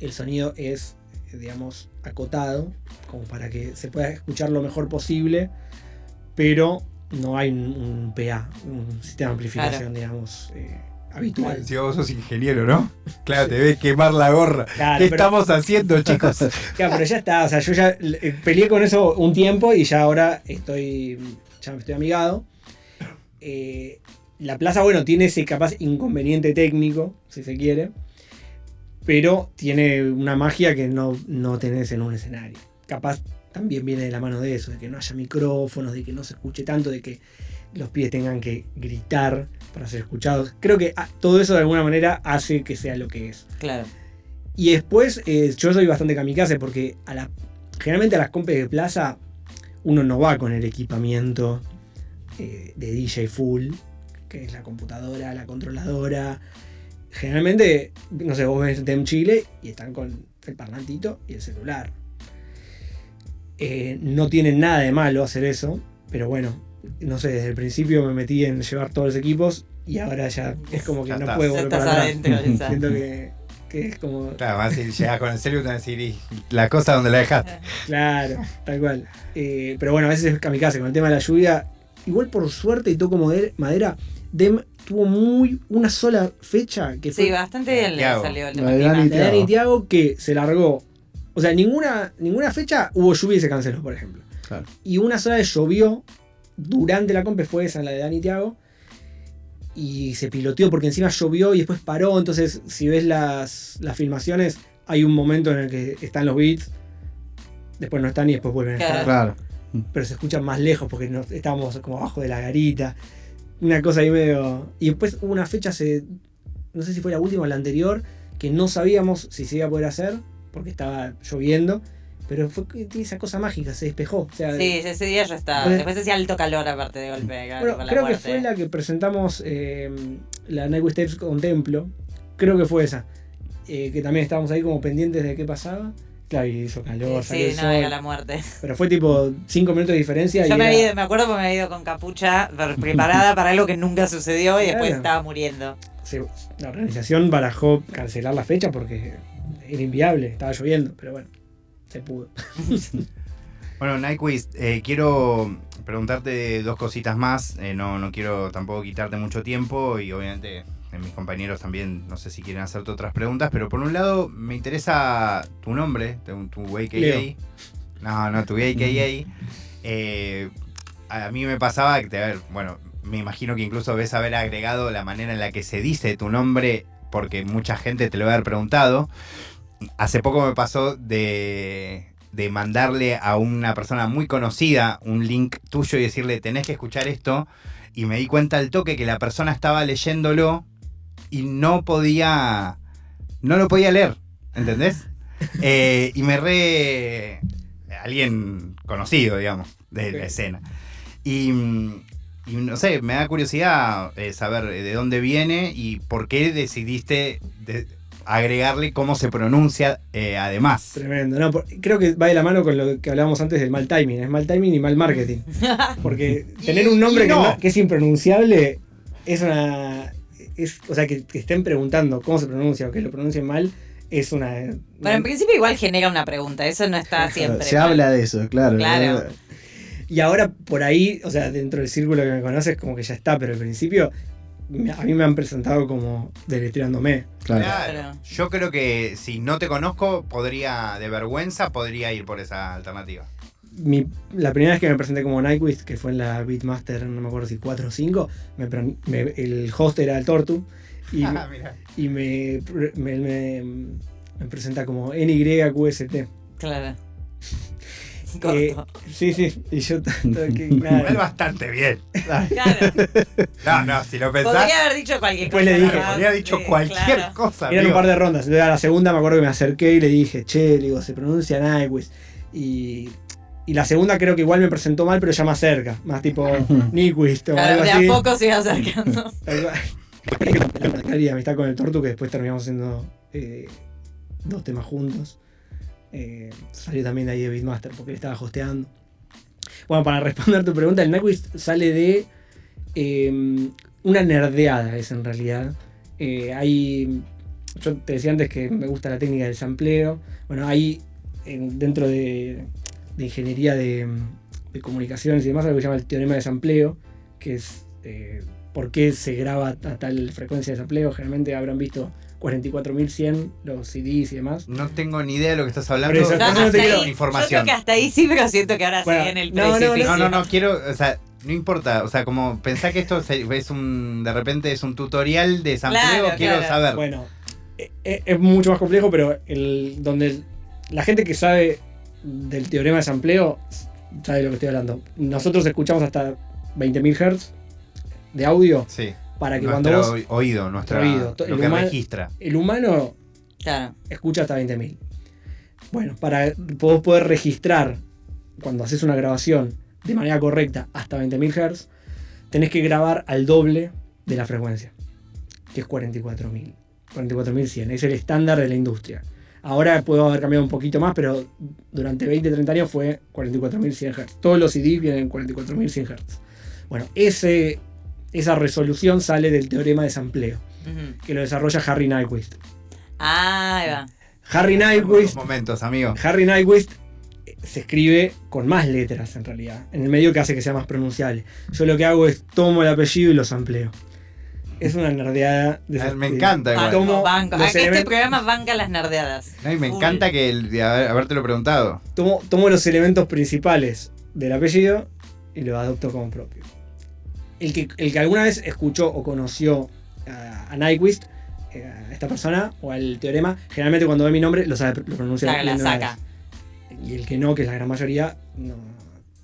El sonido es, digamos, acotado, como para que se pueda escuchar lo mejor posible, pero no hay un, un PA, un sistema de amplificación, digamos, eh, habitual. Si vos sos ingeniero, ¿no? Claro, te ves quemar la gorra. Claro, ¿Qué pero- estamos haciendo, chicos? Claro, pero ya está, o sea, yo ya eh, peleé con eso un tiempo y ya ahora estoy, ya me estoy amigado. Eh, la plaza, bueno, tiene ese capaz inconveniente técnico, si se quiere, pero tiene una magia que no, no tenés en un escenario. Capaz también viene de la mano de eso, de que no haya micrófonos, de que no se escuche tanto, de que los pies tengan que gritar para ser escuchados. Creo que ah, todo eso de alguna manera hace que sea lo que es. Claro. Y después, eh, yo soy bastante kamikaze porque a la, generalmente a las compes de plaza uno no va con el equipamiento eh, de DJ full, que es la computadora, la controladora. Generalmente, no sé, vos ves Dem Chile y están con el parlantito y el celular. Eh, no tienen nada de malo hacer eso, pero bueno, no sé, desde el principio me metí en llevar todos los equipos y ahora ya es como que Ya no estás. puedo volver para atrás. Siento que, que es como. Claro, vas a decir, llegas con el celu y te van a decir, "Y la cosa donde la dejaste. Claro, tal cual. Eh, pero bueno, a veces es kamikaze con el tema de la lluvia. Igual por suerte y toco madera, Dem tuvo muy una sola fecha que fue Sí, bastante bien le Tiago. salió el de tema. Dani la de Dani Thiago. Tiago que se largó O sea, ninguna, ninguna fecha hubo lluvia y se canceló, por ejemplo. Claro. Y una sola vez llovió durante la comp fue esa, la de Dani Tiago. Y se piloteó porque encima llovió y después paró. Entonces, si ves las, las filmaciones, hay un momento en el que están los beats, después no están y después vuelven a estar. Claro. Pero se escuchan más lejos porque no, estábamos como abajo de la garita. Una cosa ahí medio. Y después hubo una fecha, hace, no sé si fue la última o la anterior, que no sabíamos si se iba a poder hacer porque estaba lloviendo. Pero fue que tiene esa cosa mágica, se despejó. O sea, Sí, ese día yo estaba. Pues- Después hacía alto calor aparte de golpe. Bueno, con la creo que fue la que presentamos eh, la Nightwish Tapes con Templo. Creo que fue esa. Eh, que también estábamos ahí como pendientes de qué pasaba. Claro, y hizo calor, salió Sí, el no, sol. era la muerte. Pero fue tipo 5 minutos de diferencia. Yo y me, era- había ido- me acuerdo porque me había ido con capucha pre- preparada para algo que nunca sucedió y después estaba muriendo. la organización barajó cancelar la fecha porque era inviable, estaba lloviendo, pero bueno, se pudo. Bueno, Nyquist, eh, quiero preguntarte dos cositas más. Eh, no, no quiero tampoco quitarte mucho tiempo y obviamente eh, mis compañeros también, no sé si quieren hacerte otras preguntas, pero por un lado me interesa tu nombre, tu, tu AKA. Leo. No, no, tu AKA. Eh, a mí me pasaba que, a ver, bueno, me imagino que incluso ves haber agregado la manera en la que se dice tu nombre porque mucha gente te lo va a haber preguntado. Hace poco me pasó de, de mandarle a una persona muy conocida un link tuyo y decirle, tenés que escuchar esto. Y me di cuenta al toque que la persona estaba leyéndolo y no podía, no lo podía leer, ¿entendés? Eh, y me re... Alguien conocido, digamos, de la escena. Y, y no sé, me da curiosidad eh, saber de dónde viene y por qué decidiste de- agregarle cómo se pronuncia eh, además. Tremendo, no, por- creo que va de la mano con lo que hablábamos antes del mal timing, es mal timing y mal marketing. Porque tener un nombre que es impronunciable es una... Es, o sea, que, que estén preguntando cómo se pronuncia o que lo pronuncien mal es una... Pero en principio igual genera una pregunta, eso no está siempre. Se mal. habla de eso, claro. Claro. Y ahora por ahí, o sea, dentro del círculo que me conoces, como que ya está, pero al principio a mí me han presentado como deletreándome. Claro. Claro. Yo creo que si no te conozco, podría, de vergüenza, podría ir por esa alternativa. Mi- la primera vez que me presenté como Nyquist, que fue en la Beatmaster, no me acuerdo si 4 o 5, me pre- me- el host era el Tortu y, Ah, y me, me, me- me presenta como NYQST. Claro. Eh, sí, sí, y yo tanto que Igual bastante bien. Claro. No, no, si lo pensás, Podría haber dicho cualquier cosa. le podría haber dicho cualquier claro. cosa. Eran un par de rondas. Entonces a la segunda me acuerdo que me acerqué y le dije, che, le digo, se pronuncia Nyquist. Y, y la segunda creo que igual me presentó mal, pero ya más cerca. Más tipo Nyquist o Claro, algo de así. a poco se iba acercando. La amistad con el Tortu, que después terminamos haciendo eh, dos temas juntos. Eh, salió también de ahí de Beatmaster porque él estaba hosteando. Bueno, para responder tu pregunta, el Nyquist sale de eh, una nerdeada, es en realidad. Eh, hay. Yo te decía antes que me gusta la técnica del sampleo. Bueno, hay en- dentro de, de ingeniería de, de comunicaciones y demás algo que se llama el teorema de sampleo, que es eh, por qué se graba a tal frecuencia de sampleo. Generalmente habrán visto 44.100 los CDs y demás. No tengo ni idea de lo que estás hablando. Eso, eso no hasta te ahí- quiero- Yo información. creo que hasta ahí sí, pero siento que ahora Bueno, sí en el no, no, no, precipicio. No, no, no, quiero, o sea, no importa, o sea, como pensá que esto es un, de repente es un tutorial de sampleo, Claro, quiero claro. saber. Bueno, eh, eh, es mucho más complejo, pero el, donde el- la gente que sabe del teorema de sampleo sabe de lo que estoy hablando. Nosotros escuchamos hasta 20.000 Hz de audio Sí, para que nuestro cuando vos, oí- oído, nuestro oído, lo el que registra. el humano Claro. escucha hasta 20.000. Bueno, para vos poder registrar cuando haces una grabación de manera correcta hasta 20.000 Hz, tenés que grabar al doble de la frecuencia, que es 44.000. 44.100, es el estándar de la industria. Ahora puedo haber cambiado un poquito más, pero durante 20, 30 años fue 44.100 Hz. Todos los CDs vienen en 44.100 Hz. Bueno, ese, esa resolución sale del teorema de sampleo, que lo desarrolla Harry Nyquist. Ah, ahí va. Harry Nyquist momentos, amigo. Harry Nyquist eh, se escribe con más letras en realidad, en el medio que hace que sea más pronunciable. Yo lo que hago es tomo el apellido y lo sampleo. Es una nerdeada. Ah, me encanta igual. Banco, Tomo banco. los Acá este programa banca las nardeadas. No, y me encanta que el, de haber- habértelo preguntado. Tomo, tomo los elementos principales del apellido y los adopto como propio. El que, el que alguna vez escuchó o conoció a, a Nyquist, eh, a esta persona o al teorema, generalmente cuando ve mi nombre lo sabe, lo pronuncia la de una saca. vez. Y el que no, que es la gran mayoría, no,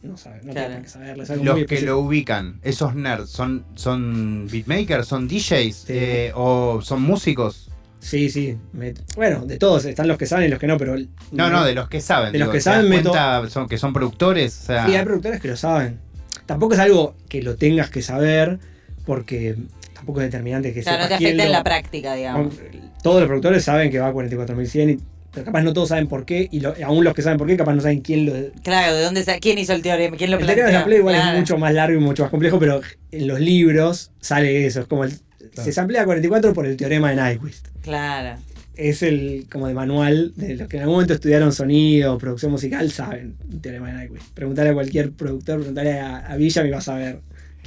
no sabe, no Claro. tiene que saberlo. es algo Los muy que lo ubican, esos nerds, ¿son, son beatmakers, son DJs Sí. eh, o son músicos? Sí, sí. me- bueno, de todos, están los que saben y los que no, pero. No, no, de los que saben. De los que ¿te saben, meto- cuenta son, que son productores? O sea, Sí, hay productores que lo saben. Tampoco es algo que lo tengas que saber, porque tampoco es determinante que Claro, no sepas te quién afecta en lo- la práctica, digamos. Todos los productores saben que va a 44.100, y- pero capaz no todos saben por qué, y lo- aún los que saben por qué, capaz no saben quién lo. El Claro, ¿de dónde ¿Quién hizo el teorema? ¿Quién lo teorema de planteó? sampleo igual Claro. es mucho más largo y mucho más complejo, pero en los libros sale eso. Es como el, se samplea 44 por el teorema de Nyquist. Claro. Es el como de manual de los que en algún momento estudiaron sonido producción musical, saben el teorema de Nyquist. Preguntarle a cualquier productor, preguntarle a, a Villa, me va a saber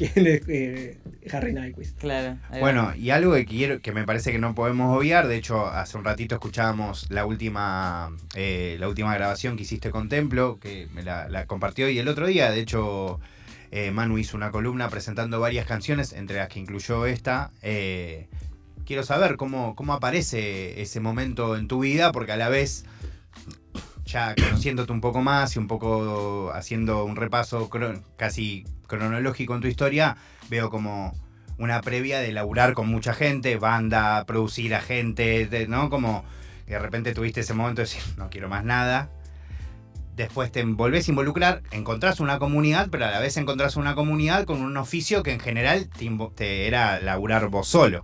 quién es eh, Harry Nyquist. Claro. Bueno, y algo que quiero, que me parece que no podemos obviar, de hecho, hace un ratito escuchábamos la última, eh, la última grabación que hiciste con Templo, que me la, la compartió y el otro día, de hecho, eh, Manu hizo una columna presentando varias canciones, entre las que incluyó esta. eh, quiero saber cómo, cómo aparece ese momento en tu vida, porque a la vez, ya conociéndote un poco más y un poco haciendo un repaso casi cronológico en tu historia, veo como una previa de laburar con mucha gente, banda, producir a gente, de- ¿no? Como que de repente tuviste ese momento de decir, no quiero más nada. Después te volvés a involucrar, encontrás una comunidad, pero a la vez encontrás una comunidad con un oficio que en general te era laburar vos solo.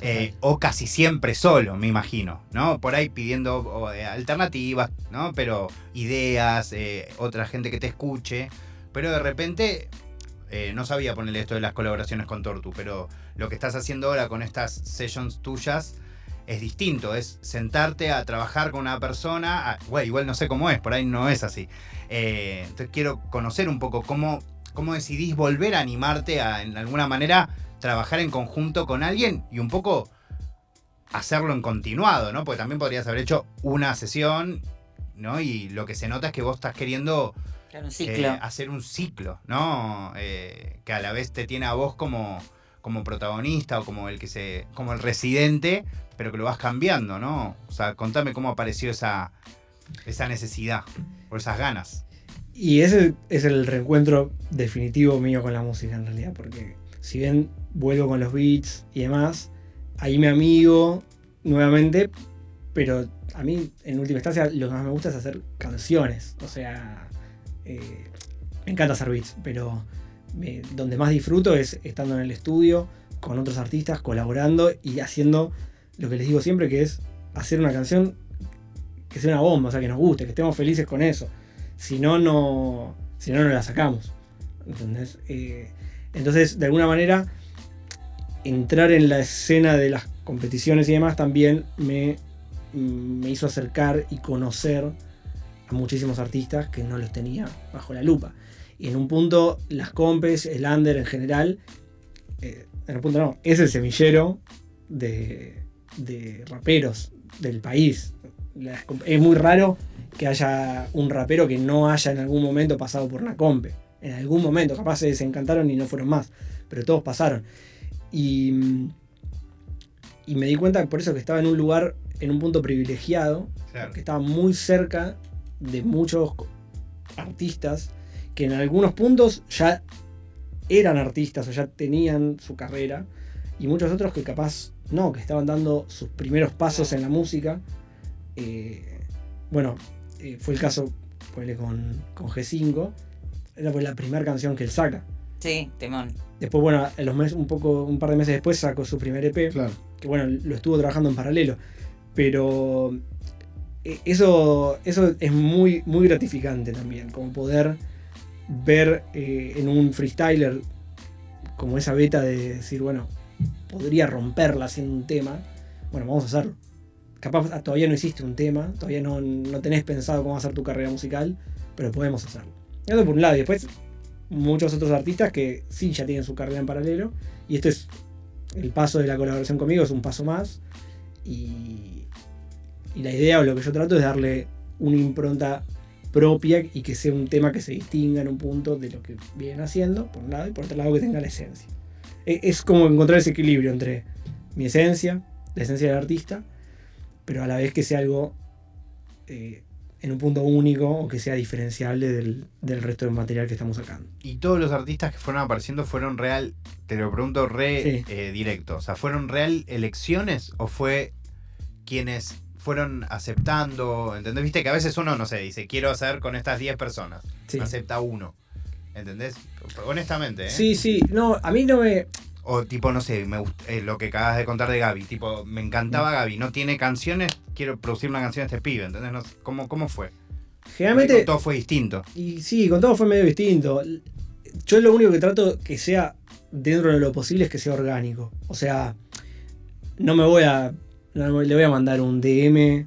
Eh, o casi siempre solo, me imagino, ¿no? Por ahí pidiendo o, eh, alternativas, ¿no? Pero ideas, eh, otra gente que te escuche. Pero de repente, no sabía ponerle esto de las colaboraciones con Tortu, pero lo que estás haciendo ahora con estas sessions tuyas es distinto. Es sentarte a trabajar con una persona. bueno, igual no sé cómo es, por ahí no es así. Eh, entonces quiero conocer un poco cómo, cómo decidís volver a animarte a, en alguna manera, trabajar en conjunto con alguien y un poco hacerlo en continuado, ¿no? Porque también podrías haber hecho una sesión, ¿no? Y lo que se nota es que vos estás queriendo Claro, un eh, hacer un ciclo, ¿no? Eh, que a la vez te tiene a vos como, como protagonista o como el que se. como el residente, pero que lo vas cambiando, ¿no? O sea, contame cómo apareció esa, esa necesidad o esas ganas. Y ese es el reencuentro definitivo mío con la música en realidad, porque si bien vuelvo con los beats y demás, ahí me amigo nuevamente, pero a mí en última instancia lo que más me gusta es hacer canciones, o sea, eh, me encanta hacer beats, pero donde más disfruto es estando en el estudio con otros artistas, colaborando y haciendo lo que les digo siempre, que es hacer una canción que sea una bomba, o sea, que nos guste, que estemos felices con eso. Si no, no, si no, no la sacamos. ¿Entendés? Eh, entonces, de alguna manera, entrar en la escena de las competiciones y demás también me, mm, me hizo acercar y conocer a muchísimos artistas que no los tenía bajo la lupa. Y en un punto, las compes, el under en general, eh, en un punto no, es el semillero de, de raperos del país. Es muy raro que haya un rapero que no haya en algún momento pasado por una compe. En algún momento, capaz se desencantaron y no fueron más, pero todos pasaron. Y, y me di cuenta por eso que estaba en un lugar, en un punto privilegiado, que estaba muy cerca de muchos artistas que en algunos puntos ya eran artistas o ya tenían su carrera y muchos otros que capaz no, que estaban dando sus primeros pasos en la música. Eh, bueno, eh, fue el caso ponele, con, con G5. Esa fue la primera canción que él saca. Sí, temón. Después, bueno, a los meses, un poco, un par de meses después sacó su primer EP Claro. que bueno, lo estuvo trabajando en paralelo. Pero eh, eso, eso es muy, muy gratificante también, como poder ver eh, en un freestyler como esa beta de decir, bueno, podría romperla haciendo un tema, bueno, vamos a hacerlo. Capaz ah, todavía no hiciste un tema, todavía no, no tenés pensado cómo hacer tu carrera musical, pero podemos hacerlo. Eso por un lado, y después muchos otros artistas que sí ya tienen su carrera en paralelo, y esto es el paso de la colaboración conmigo es un paso más. Y, y la idea o lo que yo trato es darle una impronta propia y que sea un tema que se distinga en un punto de lo que vienen haciendo, por un lado, y por otro lado que tenga la esencia. E- Es como encontrar ese equilibrio entre mi esencia, la esencia del artista, pero a la vez que sea algo eh, en un punto único o que sea diferenciable del, del resto del material que estamos sacando. Y todos los artistas que fueron apareciendo fueron real, te lo pregunto re Sí. eh, directo, o sea, ¿fueron real elecciones o fue quienes fueron aceptando? ¿Entendés? Viste que a veces uno, no sé, dice, quiero hacer con estas 10 personas, Sí. acepta uno. ¿Entendés? Honestamente, ¿eh? Sí, sí, no, a mí no me. O tipo, no sé, me gust- eh, lo que acabas de contar de Gaby. Tipo, me Mm. encantaba Gaby. No tiene canciones, quiero producir una canción a este pibe. ¿Entendés? No ¿cómo, ¿Cómo fue? Generalmente. Porque todo fue distinto. Y sí, con todo fue medio distinto. Yo lo único que trato que sea dentro de lo posible es que sea orgánico. O sea, no me voy a. no le voy a mandar un DM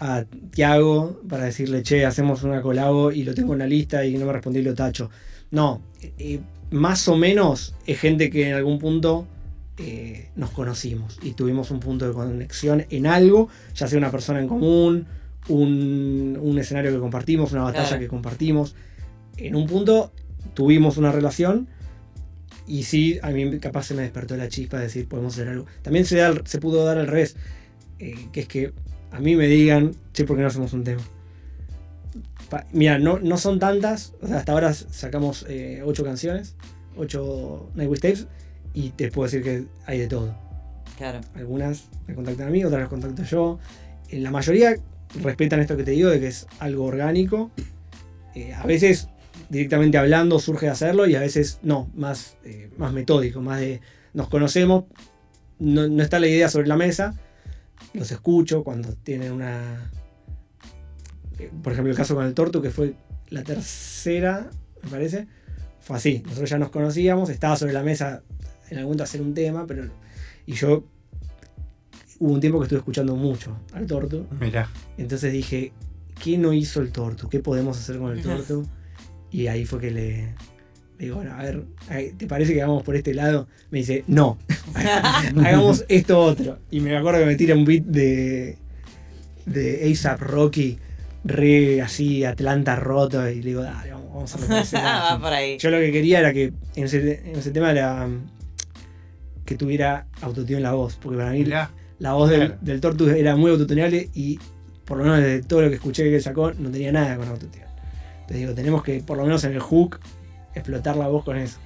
a Tiago para decirle, che, hacemos una colabo y lo tengo en la lista y no me respondí y lo tacho. No, eh, más o menos es gente que en algún punto eh, nos conocimos y tuvimos un punto de conexión en algo, ya sea una persona en común, un, un escenario que compartimos, una batalla Claro. que compartimos. En un punto tuvimos una relación y sí, a mí capaz se me despertó la chispa de decir, podemos hacer algo. También se, da se pudo dar al revés, eh, que es que a mí me digan, che, ¿por qué no hacemos un tema? Pa- Mira, no, no son tantas, o sea, hasta ahora sacamos eh, ocho canciones, ocho Nightwish Tapes, y te puedo decir que hay de todo. Claro. Algunas me contactan a mí, otras las contacto yo. En la mayoría respetan esto que te digo de que es algo orgánico. Eh, a veces directamente hablando surge de hacerlo y a veces no, más, eh, más metódico, más de nos conocemos, no, no está la idea sobre la mesa, los escucho cuando tienen una... eh, Por ejemplo, el caso con el Tortu, que fue la tercera, me parece, fue así. Nosotros ya nos conocíamos, estaba sobre la mesa en algún momento hacer un tema, pero... Y yo... Hubo un tiempo que estuve escuchando mucho al Tortu. Mirá. Entonces dije, ¿qué no hizo el Tortu? ¿Qué podemos hacer con el Tortu? Y ahí fue que le, le digo, bueno, a ver, ¿te parece que vamos por este lado? Me dice, no, hagamos esto otro. Y me acuerdo que me tira un beat de, de ASAP Rocky, re así, Atlanta roto, y le digo, dale, vamos, a lado". Va por ahí. Yo lo que quería era que en ese, en ese tema era que tuviera autotune en la voz, porque para mí la voz del, del Tortu era muy autotuneable y por lo menos de todo lo que escuché que sacó no tenía nada con autotune. Entonces digo, tenemos que por lo menos en el hook explotar la voz con eso.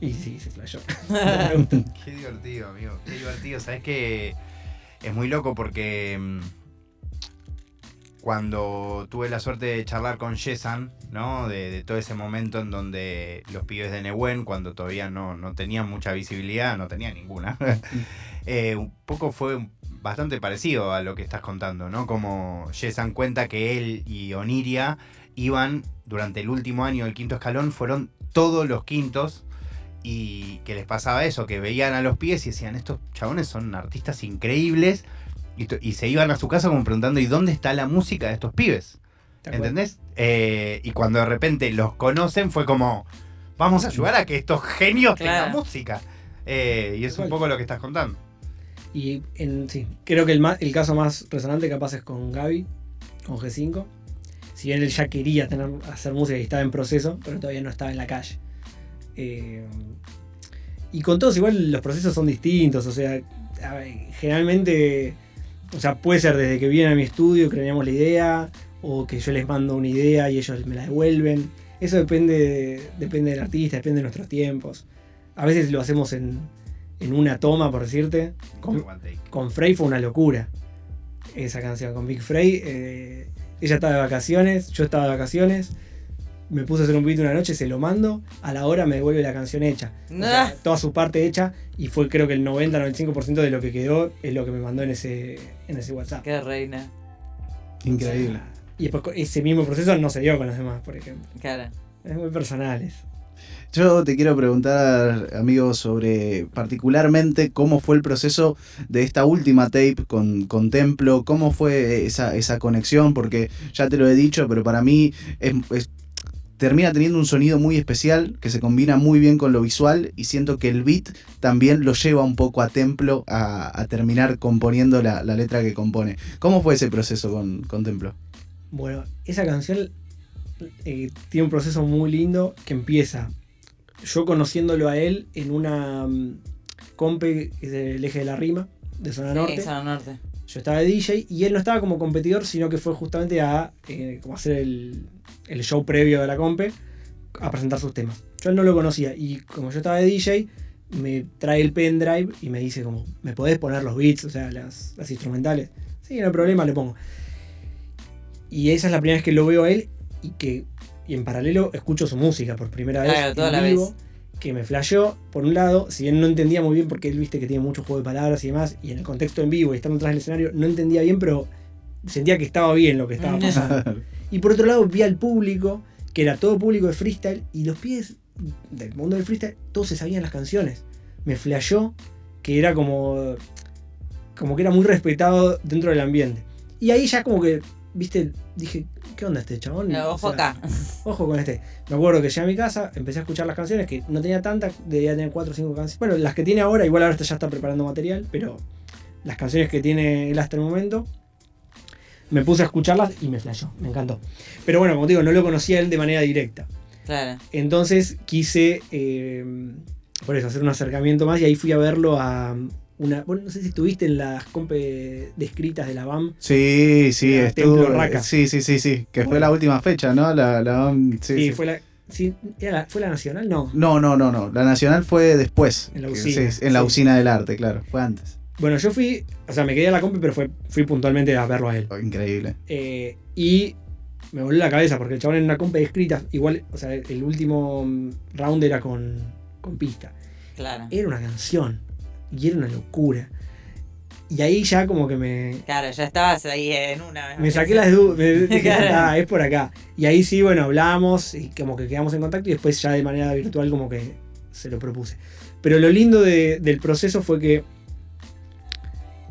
Y sí, se flayó. Qué divertido, amigo. Qué divertido. Sabes que es muy loco porque mm, cuando tuve la suerte de charlar con Yesan, ¿no? De, todo ese momento en donde los pibes de Nehuen, cuando todavía no, no tenían mucha visibilidad, no tenían ninguna, eh, un poco fue bastante parecido a lo que estás contando, ¿no? Como Yesan cuenta que él y Oniria iban durante el último año del quinto escalón, fueron todos los quintos y que les pasaba eso, que veían a los pies y decían, estos chabones son artistas increíbles, y, se iban a su casa como preguntando, ¿y dónde está la música de estos pibes? ¿Entendés? Eh, y cuando de repente los conocen fue como, vamos a ayudar a que estos genios tengan Claro. música. Eh, y es un poco lo que estás contando. Y en, sí, creo que el, caso más resonante capaz es con Gaby, con G5. Si bien él ya quería tener, hacer música y estaba en proceso, pero todavía no estaba en la calle. Eh, y con todos igual los procesos son distintos, o sea, ver, generalmente, o sea, puede ser desde que vienen a mi estudio, creamos la idea, o que yo les mando una idea y ellos me la devuelven. Eso depende, depende del artista, depende de nuestros tiempos. A veces lo hacemos en, en una toma, por decirte. Con, con Frey fue una locura. Esa canción con Big Frey. eh, ella estaba de vacaciones, yo estaba de vacaciones. Me puse a hacer un beat una noche, se lo mando. A la hora me devuelve la canción hecha. O sea, Ah. toda su parte hecha. Y fue creo que el 90-95% de lo que quedó es lo que me mandó en ese, en ese WhatsApp. Qué reina. Increíble. Y después ese mismo proceso no se dio con los demás, por ejemplo. Cara. Es muy personal eso. Yo te quiero preguntar, amigo, sobre particularmente cómo fue el proceso de esta última tape con, con Templo, cómo fue esa, esa conexión, porque ya te lo he dicho, pero para mí es, es- termina teniendo un sonido muy especial que se combina muy bien con lo visual y siento que el beat también lo lleva un poco a Templo a, a terminar componiendo la, la letra que compone. ¿Cómo fue ese proceso con, con Templo? Bueno, esa canción eh, tiene un proceso muy lindo que empieza yo conociéndolo a él en una mm, compe del eje de la rima, de Zona Sí, Norte. Zona Norte. Yo estaba de DJ y él no estaba como competidor, sino que fue justamente a eh, como hacer el, el show previo de la compe, a presentar sus temas. Yo él no lo conocía y como yo estaba de DJ, me trae el pendrive y me dice como, ¿me podés poner los beats, o sea, las, las instrumentales? Sí, no hay problema, le pongo. Y esa es la primera vez que lo veo a él y que y en paralelo escucho su música por primera vez Claro, toda en la vivo, vez. Que me flasheó, por un lado, si bien no entendía muy bien porque él viste que tiene mucho juego de palabras y demás, y en el contexto en vivo y estando atrás del escenario, no entendía bien, pero sentía que estaba bien lo que estaba Mm. pasando. y por otro lado, vi al público, que era todo público de freestyle, y los pies del mundo del freestyle, todos se sabían las canciones. Me flasheó que era como. como que era muy respetado dentro del ambiente. Y ahí ya como que, viste, dije, ¿qué onda este chabón? No, O ojo sea, acá. Ojo con este. Me acuerdo que llegué a mi casa, empecé a escuchar las canciones, que no tenía tantas, debía tener 4 o 5 canciones. Bueno, las que tiene ahora, igual ahora ya está preparando material, pero las canciones que tiene él hasta el momento, me puse a escucharlas y me flashó, me encantó. Pero bueno, como te digo, no lo conocía él de manera directa. Claro. Entonces quise, eh, por eso, hacer un acercamiento más y ahí fui a verlo a una... Bueno, no sé si estuviste en las compe descritas de la BAM. Sí, sí, Raca. Sí, sí, sí, sí. Que fue la última fecha, ¿no? La, la- sí, Sí, sí. fue la... sí, ¿era la- ¿Fue la nacional? No. No, no, no, no. La nacional fue después. En la Que- usina, sí, en la sí. usina del arte, claro. Fue antes. Bueno, yo fui, o sea, me quedé a la compi, pero fue, fui puntualmente a verlo a él. Oh, increíble. Eh, y me volvió la cabeza porque el chabón en una compa de escritas, igual, o sea, el último mm, round era con, con pista. Claro. Era una canción y era una locura. Y ahí ya como que me, Claro, ya estabas ahí en una. me saqué las dudas, Claro. "Ah, es por acá. Y ahí sí, bueno, hablamos y como que quedamos en contacto y después ya de manera virtual como que se lo propuse. Pero lo lindo de- del proceso fue que,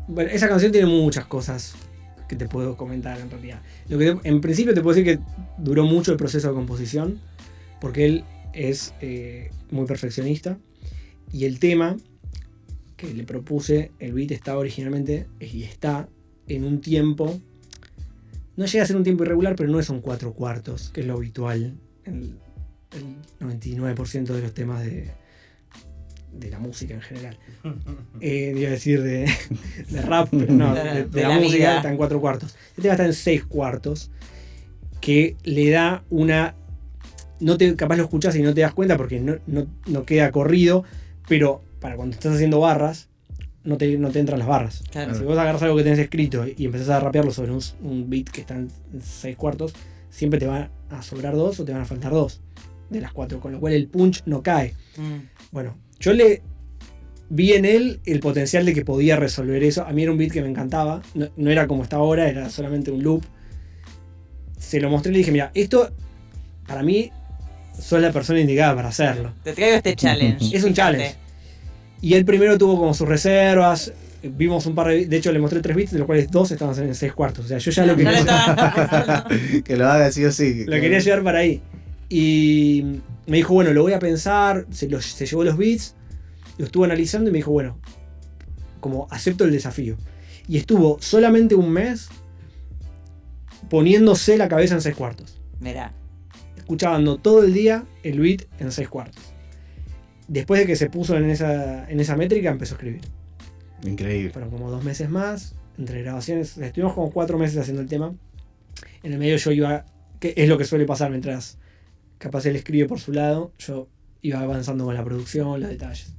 bueno, esa canción tiene muchas cosas que te puedo comentar en realidad. Lo que te- en principio te puedo decir que duró mucho el proceso de composición, porque él es eh, muy perfeccionista y el tema que le propuse, el beat estaba originalmente y está en un tiempo no llega a ser un tiempo irregular, pero no es un cuatro cuartos, que es lo habitual en el 99% de los temas de, de la música en general. Eh, iba a decir de, de rap, pero no, de, la, la música vida. está en cuatro cuartos. Este va a estar en seis cuartos, que le da una... No te, capaz lo escuchas y no te das cuenta porque no, no- no queda corrido, pero para cuando estás haciendo barras, no te, no te entran las barras. Claro. Si vos agarras algo que tenés escrito y empezás a rapearlo sobre un, un beat que está en seis cuartos, siempre te van a sobrar dos o te van a faltar dos de las cuatro, con lo cual el punch no cae. Mm. Bueno, yo le vi en él el potencial de que podía resolver eso. A mí era un beat que me encantaba, no, no era como está ahora, era solamente un loop. Se lo mostré y le dije, mira, esto para mí sos la persona indicada para hacerlo. Te traigo este challenge. Es un challenge. Y él primero tuvo como sus reservas. Vimos un par de. De hecho, le mostré tres beats, de los cuales dos estaban en seis cuartos. O sea, yo ya lo quería, que lo haga sí o sí. lo quería llevar para ahí. Y me dijo, bueno, lo voy a pensar. Se, lo- se llevó los beats, lo estuvo analizando y me dijo, bueno, como acepto el desafío. Y estuvo solamente un mes poniéndose la cabeza en seis cuartos. Mirá. escuchando todo el día el beat en seis cuartos. Después de que se puso en esa, en esa métrica, empezó a escribir. Increíble. Fueron como dos meses más, entre grabaciones. Estuvimos como cuatro meses haciendo el tema. En el medio yo iba, que es lo que suele pasar mientras capaz él escribe por su lado, yo iba avanzando con la producción, los detalles.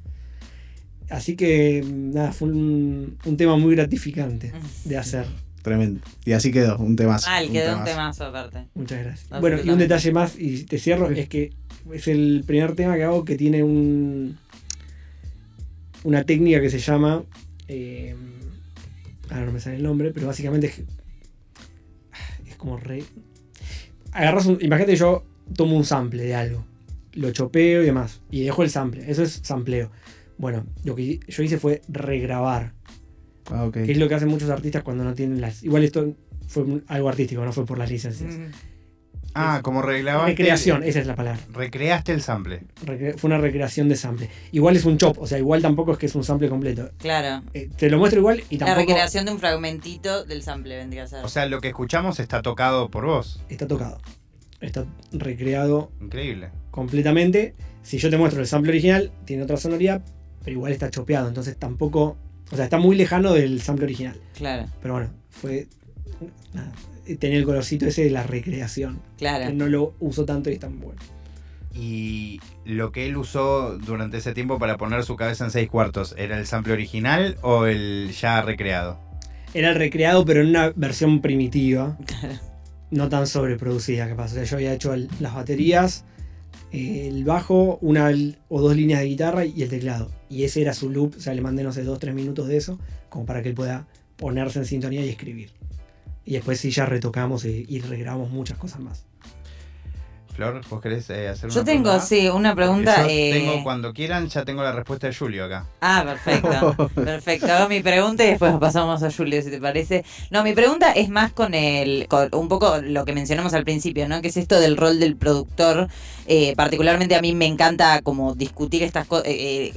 Así que nada, fue un, un tema muy gratificante de hacer. Tremendo. Y así quedó, un temazo. Mal, quedó un temazo. aparte. Muchas gracias. Bueno, y un detalle más, y te cierro, es que es el primer tema que hago que tiene un una técnica que se llama. eh, ahora no me sale el nombre, pero básicamente es, es como re. Agarras un. Imagínate que yo tomo un sample de algo, lo chopeo y demás, y dejo el sample. Eso es sampleo. Bueno, lo que yo hice fue regrabar Ah, que es lo que hacen muchos artistas cuando no tienen las. Igual esto fue algo artístico, no fue por las licencias. Mm. Ah, como reglaba. Recreación, esa es la palabra. Recreaste el sample. Recre- fue una recreación de sample. Igual es un chop, o sea, igual tampoco es que es un sample completo. Claro. Eh, te lo muestro igual y La tampoco recreación de un fragmentito del sample vendría a ser. O sea, lo que escuchamos está tocado por vos. está tocado. Está recreado Increíble. completamente. Si yo te muestro el sample original, tiene otra sonoridad, pero igual está chopeado. Entonces tampoco. O sea, está muy lejano del sample original. claro, Pero bueno, fue. Nada, tenía el colorcito ese de la recreación. claro. Que no lo uso tanto y es tan bueno. Y lo que él usó durante ese tiempo para poner su cabeza en seis cuartos, ¿era el sample original o el ya recreado? Era el recreado, pero en una versión primitiva. No tan sobreproducida, que pasa. O sea, yo había hecho el- las baterías, el bajo, una o dos líneas de guitarra y el teclado. Y ese era su loop. O sea, le mandé, no sé, dos, tres minutos de eso, como para que él pueda ponerse en sintonía y escribir. Y después sí ya retocamos y, y regrabamos muchas cosas más. Flor, ¿vos querés eh, hacer una Yo tengo, pregunta? sí, una pregunta. yo eh, tengo, cuando quieran, ya tengo la respuesta de Julio acá. Ah, perfecto. Perfecto. Hago mi pregunta y después pasamos a Julio, si te parece. No, mi pregunta es más con el. con un poco lo que mencionamos al principio, ¿no? Que es esto del rol del productor. Eh, particularmente a mí me encanta como discutir estas cosas.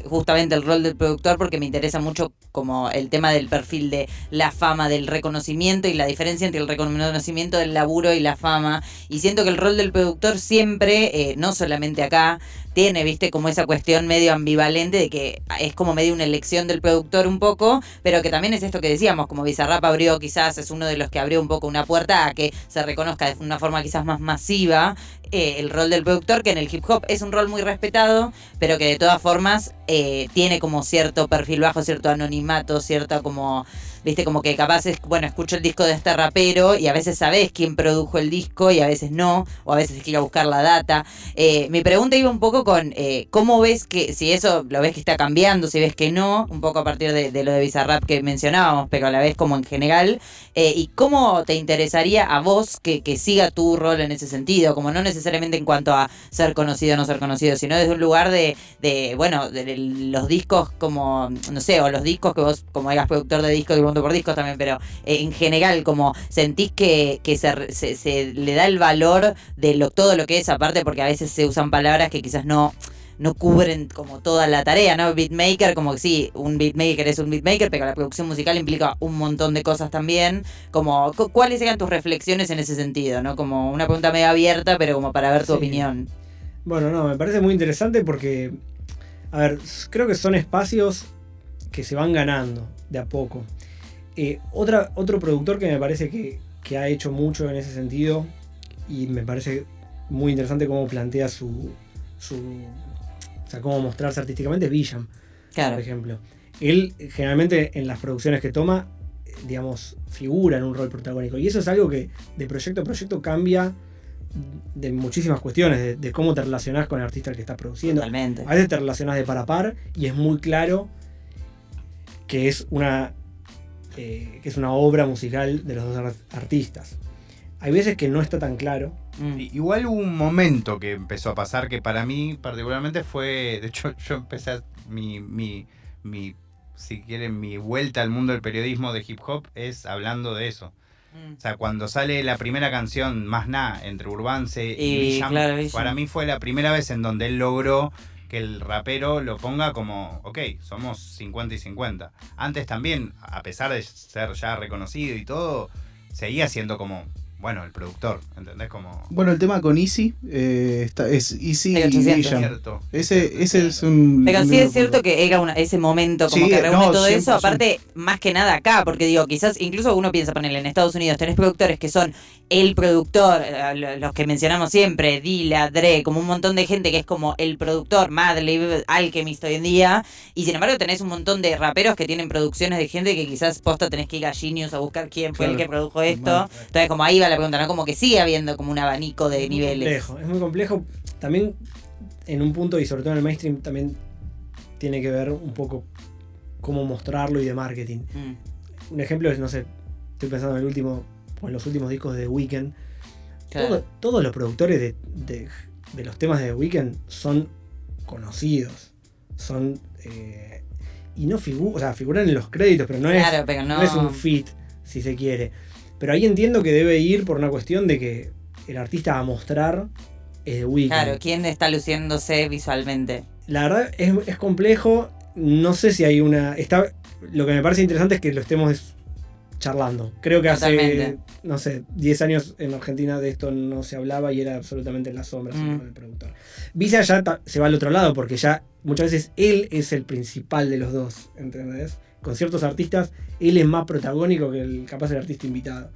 justamente el rol del productor, porque me interesa mucho como el tema del perfil de la fama, del reconocimiento y la diferencia entre el reconocimiento del laburo y la fama. Y siento que el rol del productor siempre, eh, no solamente acá, tiene, viste, como esa cuestión medio ambivalente de que es como medio una elección del productor un poco, pero que también es esto que decíamos, como Bizarrap abrió quizás, es uno de los que abrió un poco una puerta a que se reconozca de una forma quizás más masiva eh, el rol del productor, que en el hip hop es un rol muy respetado, pero que de todas formas eh, tiene como cierto perfil bajo, cierto anonimato, cierta como, viste, como que capaz es, bueno, escucho el disco de este rapero y a veces sabes quién produjo el disco y a veces no, o a veces hay que ir a buscar la data. Eh, mi pregunta iba un poco con eh, cómo ves que, si eso lo ves que está cambiando, si ves que no, un poco a partir de, de lo de Bizarrap que mencionábamos, pero a la vez como en general, eh, y cómo te interesaría a vos que, que siga tu rol en ese sentido, como no necesariamente en cuanto a ser conocido o no ser conocido, sino desde un lugar de, de bueno, de los discos como, no sé, o los discos que vos, como eras productor de discos, y por discos también, pero eh, en general, como sentís que, que se, se- se le da el valor de lo, todo lo que es, aparte porque a veces se usan palabras que quizás no no cubren como toda la tarea, ¿no? Beatmaker, como que sí, un beatmaker es un beatmaker, pero la producción musical implica un montón de cosas también. Como, cu- ¿cuáles eran tus reflexiones en ese sentido, no? Como una pregunta medio abierta, pero como para ver tu Sí. opinión. Bueno, no, me parece muy interesante porque, a ver, creo que son espacios que se van ganando de a poco. Eh, otra, otro productor que me parece que, que ha hecho mucho en ese sentido y me parece muy interesante cómo plantea su, su o sea, cómo mostrarse artísticamente es Villam, Claro. por ejemplo. Él generalmente en las producciones que toma, digamos, figura en un rol protagónico. Y eso es algo que de proyecto a proyecto cambia de muchísimas cuestiones, de, de cómo te relacionás con el artista al que estás produciendo. Totalmente. A veces te relacionás de par a par y es muy claro que es una, eh, que es una obra musical de los dos ar- artistas. Hay veces que no está tan claro. Mm. Igual hubo un momento que empezó a pasar que para mí particularmente fue, de hecho yo empecé a- mi, mi, mi, si quieren, mi vuelta al mundo del periodismo de hip hop es hablando de eso. Mm. O sea, cuando sale la primera canción, Más nada, entre Urbance y, Y, Villam, claro, Villam. para mí fue la primera vez en donde él logró que el rapero lo ponga como, ok, somos 50 y 50. Antes también, a pesar de ser ya reconocido y todo, seguía siendo como, bueno, el productor, ¿entendés? Como... Bueno, el tema con Easy eh, está, es Easy y 800. Villam. Cierto. Ese, ese es un. Pero un sí es cierto que era una- ese momento como Sí, que reúne no, todo eso, 100%. aparte más que nada acá, porque digo, quizás incluso uno piensa ponerle en Estados Unidos, tenés productores que son el productor, eh, lo- los que mencionamos siempre, Dilla, Dre, como un montón de gente que es como el productor, Madlib, Alchemist hoy en día, y sin embargo tenés un montón de raperos que tienen producciones de gente que quizás posta tenés que ir a Genius a buscar quién fue el que produjo esto. Entonces como ahí va la pregunta, ¿no? Como que sigue habiendo como un abanico de Es muy niveles. complejo, es muy complejo. También en un punto, y sobre todo en el mainstream, también tiene que ver un poco cómo mostrarlo y de marketing. Mm, Un ejemplo es, no sé, estoy pensando en el último, o en los últimos discos de The Weeknd. claro. Todo- todos los productores de, de- de los temas de The Weeknd son conocidos. Son. eh, y no figuran, o sea, figuran en los créditos, pero no es, Claro, pero no. no es un fit, si se quiere. Pero ahí entiendo que debe ir por una cuestión de que el artista a mostrar es The Weeknd. Claro, ¿quién está luciéndose visualmente? La verdad es, es complejo. No sé si hay una. Está, lo que me parece interesante es que lo estemos charlando. Creo que hace, no sé, 10 años en Argentina de esto no se hablaba y era absolutamente en las sombras Mm. el productor. Visa ya ta- se va al otro lado porque ya muchas veces él es el principal de los dos, ¿entendés? Con ciertos artistas, él es más protagónico que el capaz el artista invitado.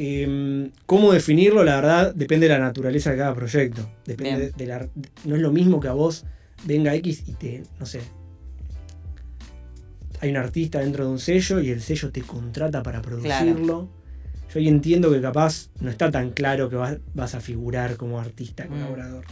Eh, ¿Cómo definirlo? La verdad, depende de la naturaleza de cada proyecto. Depende de la. No es lo mismo que a vos venga X y te. No sé. Hay un artista dentro de un sello y el sello te contrata para producirlo. Yo ahí entiendo que capaz no está tan claro que vas, vas a figurar como artista Mm. colaborador.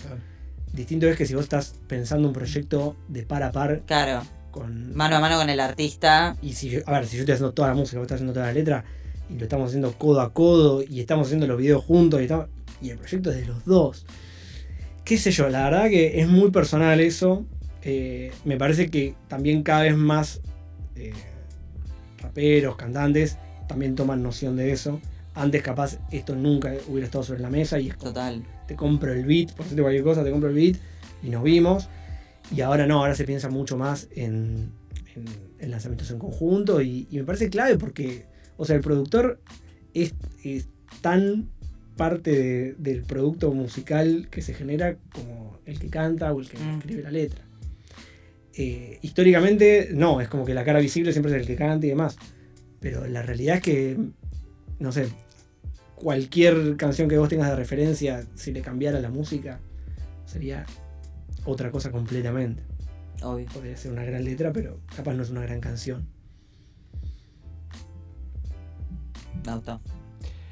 Distinto es que si vos estás pensando un proyecto de par a par Claro, con. mano a mano con el artista. Y si yo, a ver, si yo estoy haciendo toda la música, vos estás haciendo toda la letra, y lo estamos haciendo codo a codo, y estamos haciendo los videos juntos, y, estamos- y el proyecto es de los dos. Qué sé yo, la verdad que es muy personal eso. Eh, me parece que también cada vez más eh, raperos, cantantes, también toman noción de eso. Antes capaz esto nunca hubiera estado sobre la mesa y es como, Total. te compro el beat, por decirte cualquier cosa, te compro el beat y nos vimos. Y ahora no, ahora se piensa mucho más en, en- en lanzamientos en conjunto y, y me parece clave porque, o sea, el productor es, es tan parte de- del producto musical que se genera como el que canta o el que Mm. escribe la letra. Eh, históricamente, no, es como que la cara visible siempre es el que canta y demás. Pero la realidad es que, no sé, cualquier canción que vos tengas de referencia, si le cambiara la música, sería otra cosa completamente. Obvio. Podría ser una gran letra, pero capaz no es una gran canción. Auto.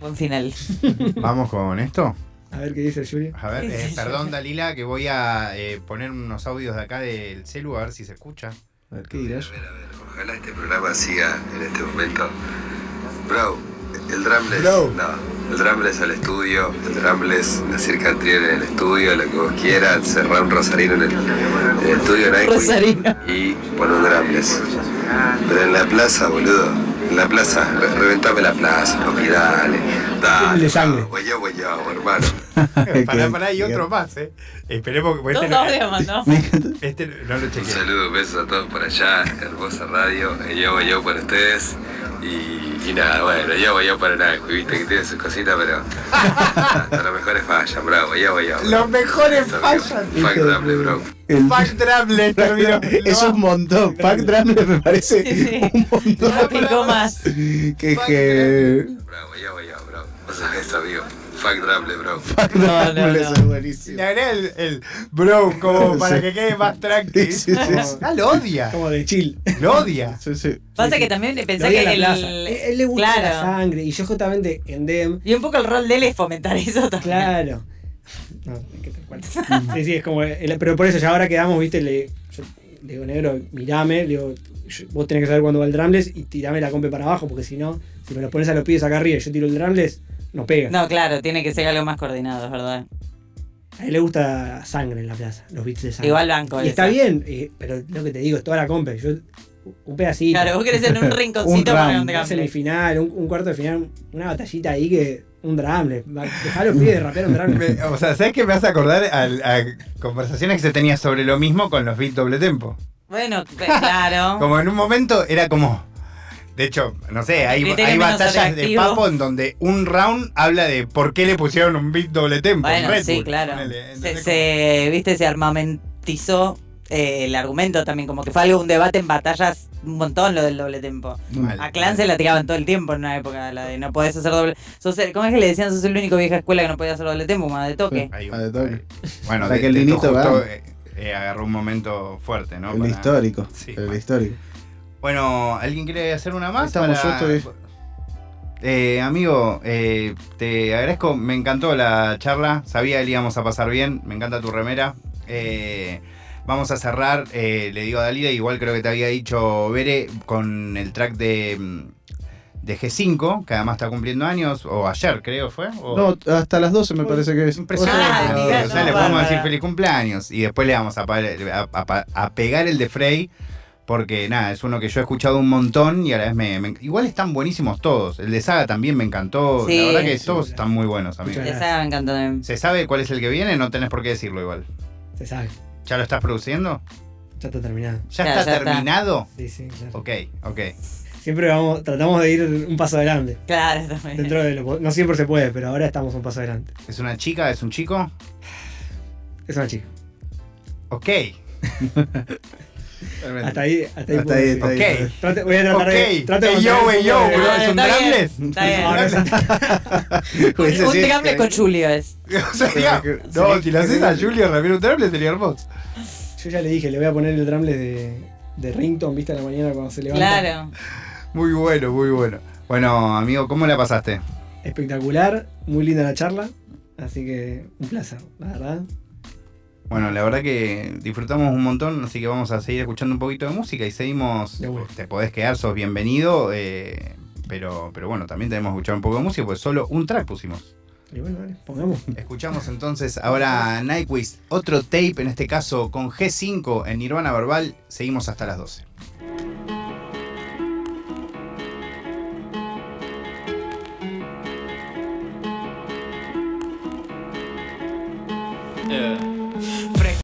Buen final. Vamos con esto. A ver qué dice Julio. A ver, eh, perdón. Dalila, que voy a eh, poner unos audios de acá del celu a ver si se escucha. A ver qué dirás. A ver, a ver, ojalá este programa siga en este momento. Bro, el drumless. Bro. No, el drumless al estudio, el drumless Nasir Cantrier en el estudio, lo que vos quieras, cerrar un rosarino en el, en el estudio Rosarino. y poner un drumless. Pero en la plaza, boludo, en la plaza, re- reventame la plaza, papi, dale, dale. De sangre. Voy yo, voy yo, hermano. pará, pará, y otro más, ¿eh? Esperemos que. Este, no- este no lo Un chequeé. saludo, besos a todos por allá, hermosa radio, eh, yo voy yo por ustedes. Y, y nada, bueno, yo voy yo para nada, viste que tiene sus cositas, pero hasta los mejores fallan, bravo, yo voy yo. Los mejores Eso, fallan. Fuck Drumble, bro. El- Fuck Drumlet terminó. es un montón. Pack Drumler me parece Sí, sí. un montón. No más. Que, que... Bravo, yo voy yo, bro. O sea, eso, amigo. Fuck Drumble, bro. Pack No, no, no. es buenísimo. Le el, el bro como para Sí. que quede más tranqui. Sí, sí, sí. Ah, lo odia. Como de chill. Lo odia. Sí, sí. Pasa Sí, que también Lo pensé que. Él, él le gusta la sangre. Y yo justamente en Dem, Y un poco el rol de él es fomentar eso también. claro. No, que. Sí, sí, es como. el- pero por eso ya ahora quedamos, viste, le, yo le digo, negro, mirame, le digo, yo- vos tenés que saber cuándo va el drumless y tirame la compe para abajo, porque si no, si me lo pones a los pies acá arriba y yo tiro el drumless, no pega. No, claro, tiene que ser algo más coordinado, es verdad. A él le gusta sangre en la plaza, los beats de sangre. Igual banco. Y está bien, eh, pero lo que te digo, es toda la compe. Yo, un pedacito. Claro, vos querés en un rinconcito Un para round, un semifinal, un, un cuarto de final, una batallita ahí que. Un drumless. Dejá los pies de rapear un. Me- o sea, ¿sabes qué me hace acordar al- a, conversaciones que se tenía sobre lo mismo con los beats doble tempo? Bueno, claro. Como en un momento era como. De hecho, no sé, hay, batallas de papo en donde un round habla de por qué le pusieron un beat doble tempo. en Bueno, Red sí, Bull, claro. Se, se- viste, se armamentizó eh, el argumento también, como que fue algo, un debate en batallas, un montón lo del doble tempo. Mal. A Clan se la tiraban todo el tiempo en una época, la de no podés hacer doble. Sos el- ¿Cómo es que le decían? Sos el único vieja escuela que no podía hacer doble tempo, más de toque. Ahí, Ah, de toque. Bueno, Hasta de, que el Ninito justo, eh, eh, agarró un momento fuerte, ¿no? el Para- histórico. Sí, el histórico. Bueno, ¿alguien quiere hacer una más? Estamos, yo estoy- Eh, amigo, eh, te agradezco, me encantó la charla, sabía que le íbamos a pasar bien, me encanta tu remera. Eh, vamos a cerrar, eh, le digo a Dalida, igual creo que te había dicho Bere, con el track de, mm, de G5, que además está cumpliendo años, o ayer creo fue. o- No, hasta las 12 me parece que es. Impresionante. Ah, o sea, no, le podemos decir feliz cumpleaños y después le vamos a, pa- a- a- a pegar el de Frey Porque nada, es uno que yo he escuchado un montón y a la vez me, me- Igual están buenísimos todos. El de Saga también me encantó. Sí. la verdad que Sí, todos están muy buenos, amigos. Muchas Esa me encantó también. ¿Se sabe cuál es el que viene? No tenés por qué decirlo igual. Se sabe. ¿Ya lo estás produciendo? Ya está terminado. ¿Ya está ya está. terminado? Sí, sí, claro. Ok, ok. Siempre vamos, tratamos de ir un paso adelante. Claro, bien. Dentro de lo, no siempre se puede, pero ahora estamos un paso adelante. ¿Es una chica? ¿Es un chico? Es una chica. Ok. Hasta ahí, hasta ahí. Hasta ahí, hasta ahí. Ok. Trate- voy a tratar Ok. de. trato de Ey, yo, mantener ey, yo, un bro. Ah, ¿Es un está bien, drumless? Está bien. No, no es- Pues un que- con Julio es. Sería- no, si lo haces a Julio Ramiro un drumless sería hermoso. Yo ya le dije, le voy a poner el drumless de, de Rington, viste, a la mañana cuando se levanta. Claro. Muy bueno, muy bueno. Bueno, amigo, ¿cómo la pasaste? Espectacular, muy linda la charla. Así que un placer, la verdad. Bueno, la verdad que disfrutamos un montón, así que vamos a seguir escuchando un poquito de música y seguimos. Te podés quedar, sos bienvenido, eh, pero, pero bueno, también tenemos que escuchar un poco de música, pues solo un track pusimos. Y bueno, dale, pongamos. Escuchamos entonces ahora Nightwish, otro tape, en este caso con G5 en Nirvana Verbal. Seguimos hasta las 12. Yeah.